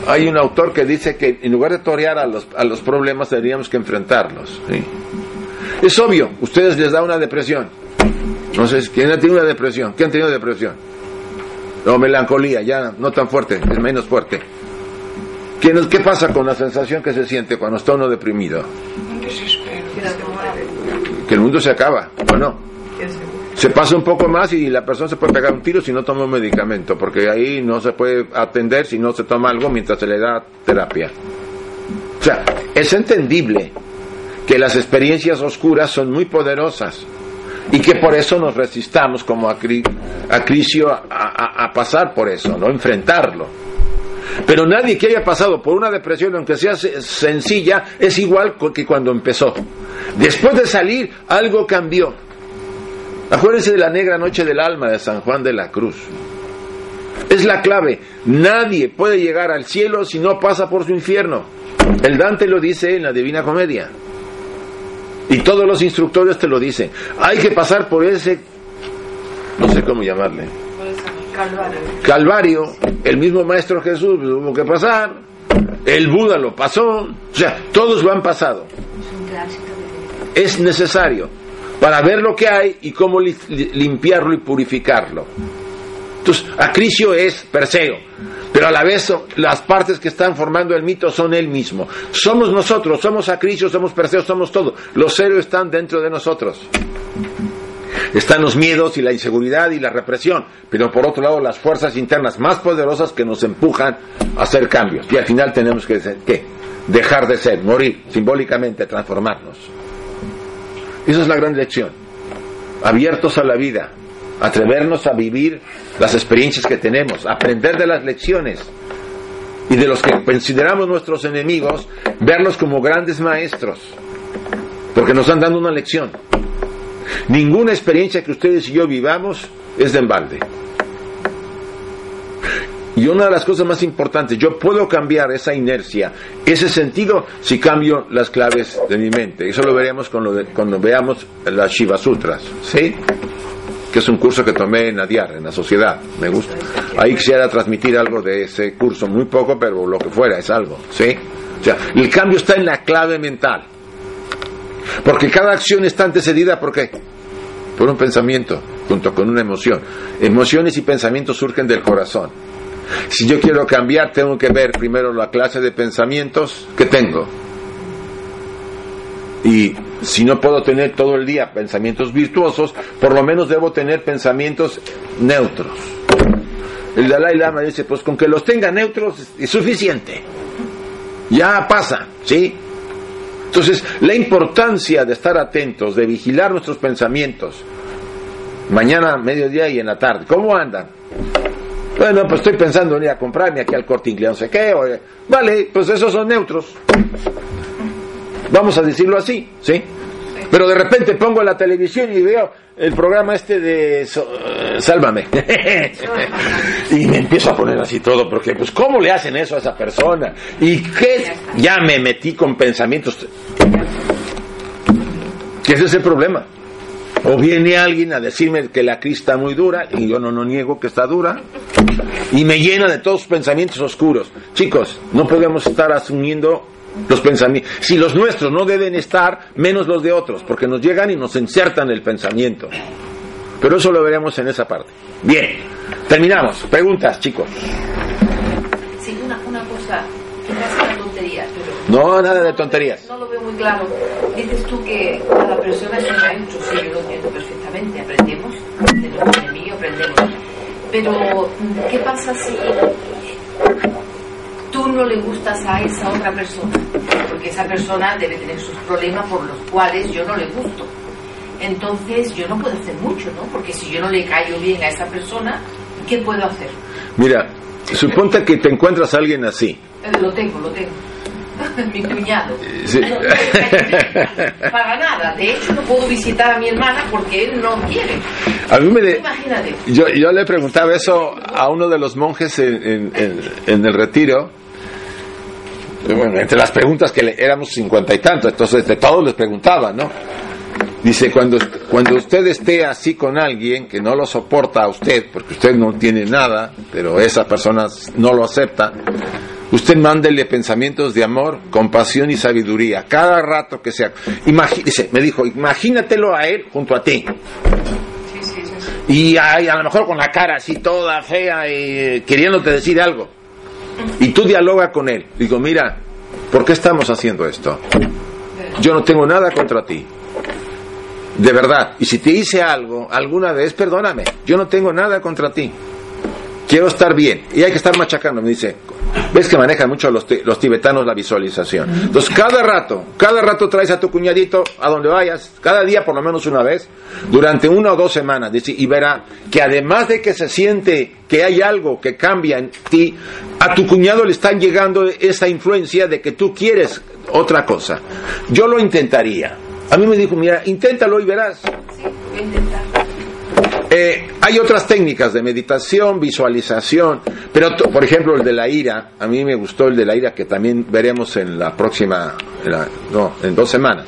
Hay un autor que dice que en lugar de torear a los, a los problemas deberíamos que enfrentarlos. ¿sí? Es obvio, ustedes les da una depresión. No sé, ¿quién ha tenido una depresión? ¿Quién ha tenido depresión? No, melancolía, ya no tan fuerte, es menos fuerte. ¿Qué, ¿Qué pasa con la sensación que se siente cuando está uno deprimido? Un desespero. Que el mundo se acaba, ¿o no? Se pasa un poco más y la persona se puede pegar un tiro si no toma un medicamento, porque ahí no se puede atender si no se toma algo mientras se le da terapia. O sea, es entendible que las experiencias oscuras son muy poderosas y que por eso nos resistamos como a, a a, pasar por eso, no enfrentarlo. Pero nadie que haya pasado por una depresión, aunque sea se- sencilla, es igual que cuando empezó. Después de salir, algo cambió. Acuérdense de la negra noche del alma de San Juan de la Cruz. Es la clave. Nadie puede llegar al cielo si no pasa por su infierno. El Dante lo dice en la Divina Comedia. Y todos los instructores te lo dicen. Hay que pasar por ese, no sé cómo llamarle, Calvario. Calvario. El mismo Maestro Jesús tuvo que pasar. El Buda lo pasó. O sea, todos lo han pasado. Es necesario para ver lo que hay y cómo li- li- limpiarlo y purificarlo. Entonces, Acrisio es Perseo, pero a la vez las partes que están formando el mito son él mismo. Somos nosotros, somos Acrisio, somos Perseo, somos todo. Los héroes están dentro de nosotros. Están los miedos y la inseguridad y la represión, pero por otro lado las fuerzas internas más poderosas que nos empujan a hacer cambios. Y al final tenemos que, ¿qué? dejar de ser, morir, simbólicamente transformarnos. Esa es la gran lección. Abiertos a la vida, atrevernos a vivir las experiencias que tenemos, aprender de las lecciones y de los que consideramos nuestros enemigos, verlos como grandes maestros, porque nos están dando una lección. Ninguna experiencia que ustedes y yo vivamos es de embalde. Y una de las cosas más importantes, yo puedo cambiar esa inercia, ese sentido, si cambio las claves de mi mente. Eso lo veremos cuando, veamos las Shiva Sutras, ¿sí? Que es un curso que tomé en Adiar, en la sociedad. Me gusta. Ahí quisiera transmitir algo de ese curso, muy poco, pero lo que fuera, es algo, ¿sí? O sea, el cambio está en la clave mental. Porque cada acción está antecedida por qué? Por un pensamiento, junto con una emoción. Emociones y pensamientos surgen del corazón. Si yo quiero cambiar, tengo que ver primero la clase de pensamientos que tengo. Y si no puedo tener todo el día pensamientos virtuosos, por lo menos debo tener pensamientos neutros. El Dalai Lama dice, pues con que los tenga neutros es- suficiente. Ya pasa, ¿sí? Entonces, la importancia de estar atentos, de vigilar nuestros pensamientos, mañana, mediodía y en la tarde. ¿Cómo andan? Bueno, pues estoy pensando en ir a comprarme aquí al corte inglés, no sé qué. o- vale, pues esos son neutros. Vamos a decirlo así, ¿sí? Pero de repente pongo la televisión y veo el programa este de eh, Sálvame. [laughs] y me empiezo a poner así todo, porque pues ¿cómo le hacen eso a esa persona? ¿Y qué? Ya me metí con pensamientos. Que ese es el problema. O viene alguien a decirme que la crisis está muy dura, y yo no, no niego que está dura, y me llena de todos pensamientos oscuros. Chicos, no podemos estar asumiendo los pensamientos. Si los nuestros no deben estar, menos los de otros, porque nos llegan y nos insertan el pensamiento. Pero eso lo veremos en esa parte. Bien, terminamos. Preguntas, chicos. Sí, una, una cosa, quizás una tontería, pero No, nada de tonterías. no lo veo muy claro. Dices tú que cada persona es un maestro, sí, yo lo entiendo perfectamente, aprendemos, de enemigo aprendemos. Pero, ¿qué pasa si tú no le gustas a esa otra persona? Porque esa persona debe tener sus problemas por los cuales yo no le gusto. Entonces, yo no puedo hacer mucho, ¿no? Porque si yo no le caigo bien a esa persona, ¿qué puedo hacer? Mira, suponte que te encuentras a alguien así. Eh, Lo tengo, lo tengo. [laughs] Mi cuñado. Sí. Para nada. De hecho, no puedo visitar a mi hermana porque él no quiere. A mí me de- Imagínate. yo, yo le preguntaba eso a uno de los monjes en, en- en- en el retiro. Bueno, entre las preguntas que le, éramos cincuenta y tantos, entonces de todos les preguntaba, ¿no? Dice, cuando, cuando usted esté así con alguien que no lo soporta a usted, porque usted no tiene nada, pero esa persona no lo acepta, usted mándele pensamientos de amor, compasión y sabiduría, cada rato que sea. Dice, me dijo, imagínatelo a él junto a ti. Sí. sí. Y a lo mejor con la cara así toda fea y eh, queriéndote decir algo. Y tú dialoga con él. Digo, mira, ¿por qué estamos haciendo esto? Yo no tengo nada contra ti. De verdad. Y si te hice algo alguna vez, perdóname. Yo no tengo nada contra ti. Quiero estar bien. Y hay que estar machacando. Me dice, ves que manejan mucho los, los tibetanos la visualización. Entonces, cada rato, cada rato traes a tu cuñadito a donde vayas, cada día por lo menos una vez, durante una o dos semanas. Dice, y verá que además de que se siente que hay algo que cambia en ti, a tu cuñado le están llegando esa influencia de que tú quieres otra cosa. Yo lo intentaría. A mí me dijo, mira, inténtalo y verás. Sí, voy a intentar. Eh, hay otras técnicas de meditación, visualización, pero por ejemplo el de la ira, a mí me gustó el de la ira que también veremos en la próxima, en la- no, en dos semanas,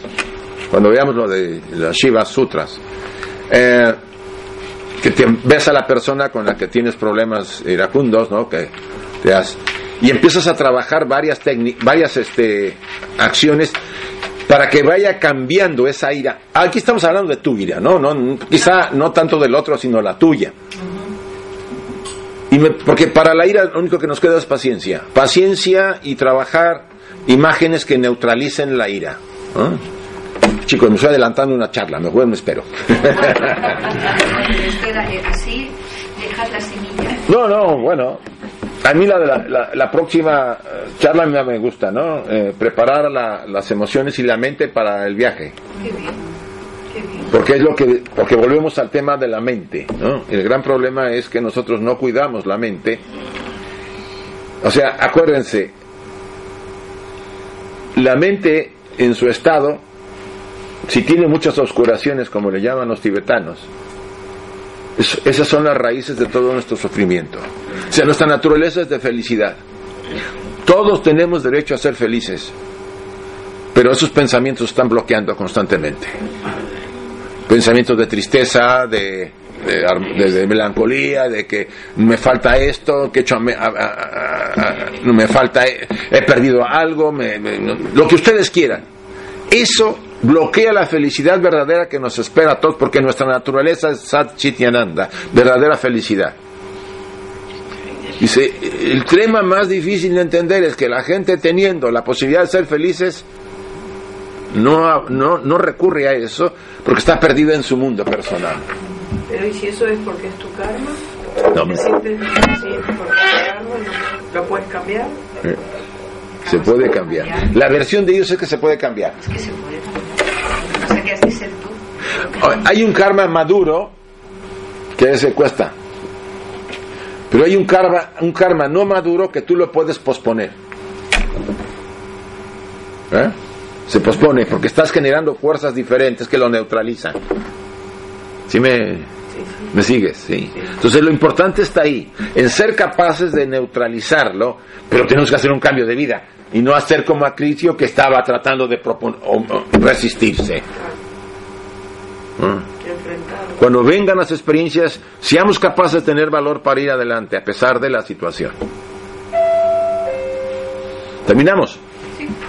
cuando veamos lo de las Shiva Sutras. Eh, que te ves a la persona con la que tienes problemas iracundos, ¿no? Que te has, y empiezas a trabajar varias técnicas, varias este, acciones para que vaya cambiando esa ira. Aquí estamos hablando de tu ira, ¿no? no quizá no tanto del otro, sino la tuya. Y me- porque para la ira lo único que nos queda es paciencia. Paciencia y trabajar imágenes que neutralicen la ira. ¿no? Chicos, me estoy adelantando una charla, mejor me espero. [laughs] [laughs] No, no, bueno. A mí la, de la, la- próxima eh, charla me, me gusta, ¿no? Eh, preparar la- las emociones y la mente para el viaje. Qué bien. Qué bien. Porque es lo que, porque volvemos al tema de la mente, ¿no? El gran problema es que nosotros no cuidamos la mente. O sea, acuérdense, la mente en su estado, si tiene muchas oscuraciones, como le llaman los tibetanos, es- esas son las raíces de todo nuestro sufrimiento. O sea, nuestra naturaleza es de felicidad. Todos tenemos derecho a ser felices, pero esos pensamientos están bloqueando constantemente pensamientos de tristeza, de, de, melancolía, de que me falta esto, que he hecho, me, falta, he, perdido algo, lo que ustedes quieran. Eso bloquea la felicidad verdadera que nos espera a todos, porque nuestra naturaleza es Sat Chityananda, verdadera felicidad. Dice, el tema más difícil de entender es que la gente teniendo la posibilidad de ser felices, no, no, no recurre a eso porque está perdido en su mundo personal. Pero ¿y si eso es porque es tu karma? No. ¿No ¿Lo puedes cambiar? Eh, Se puede cambiar. La versión de ellos es que se puede cambiar. Es que se puede cambiar. Hay un karma maduro que se cuesta. Pero hay un karma, un karma no maduro que tú lo puedes posponer. ¿Eh? Se pospone porque estás generando fuerzas diferentes que lo neutralizan. ¿Sí me, me sigues? Sí. Entonces lo importante está ahí, en ser capaces de neutralizarlo, pero tenemos que hacer un cambio de vida y no hacer como Acricio que estaba tratando de resistirse. Cuando vengan las experiencias, seamos capaces de tener valor para ir adelante a pesar de la situación. Terminamos.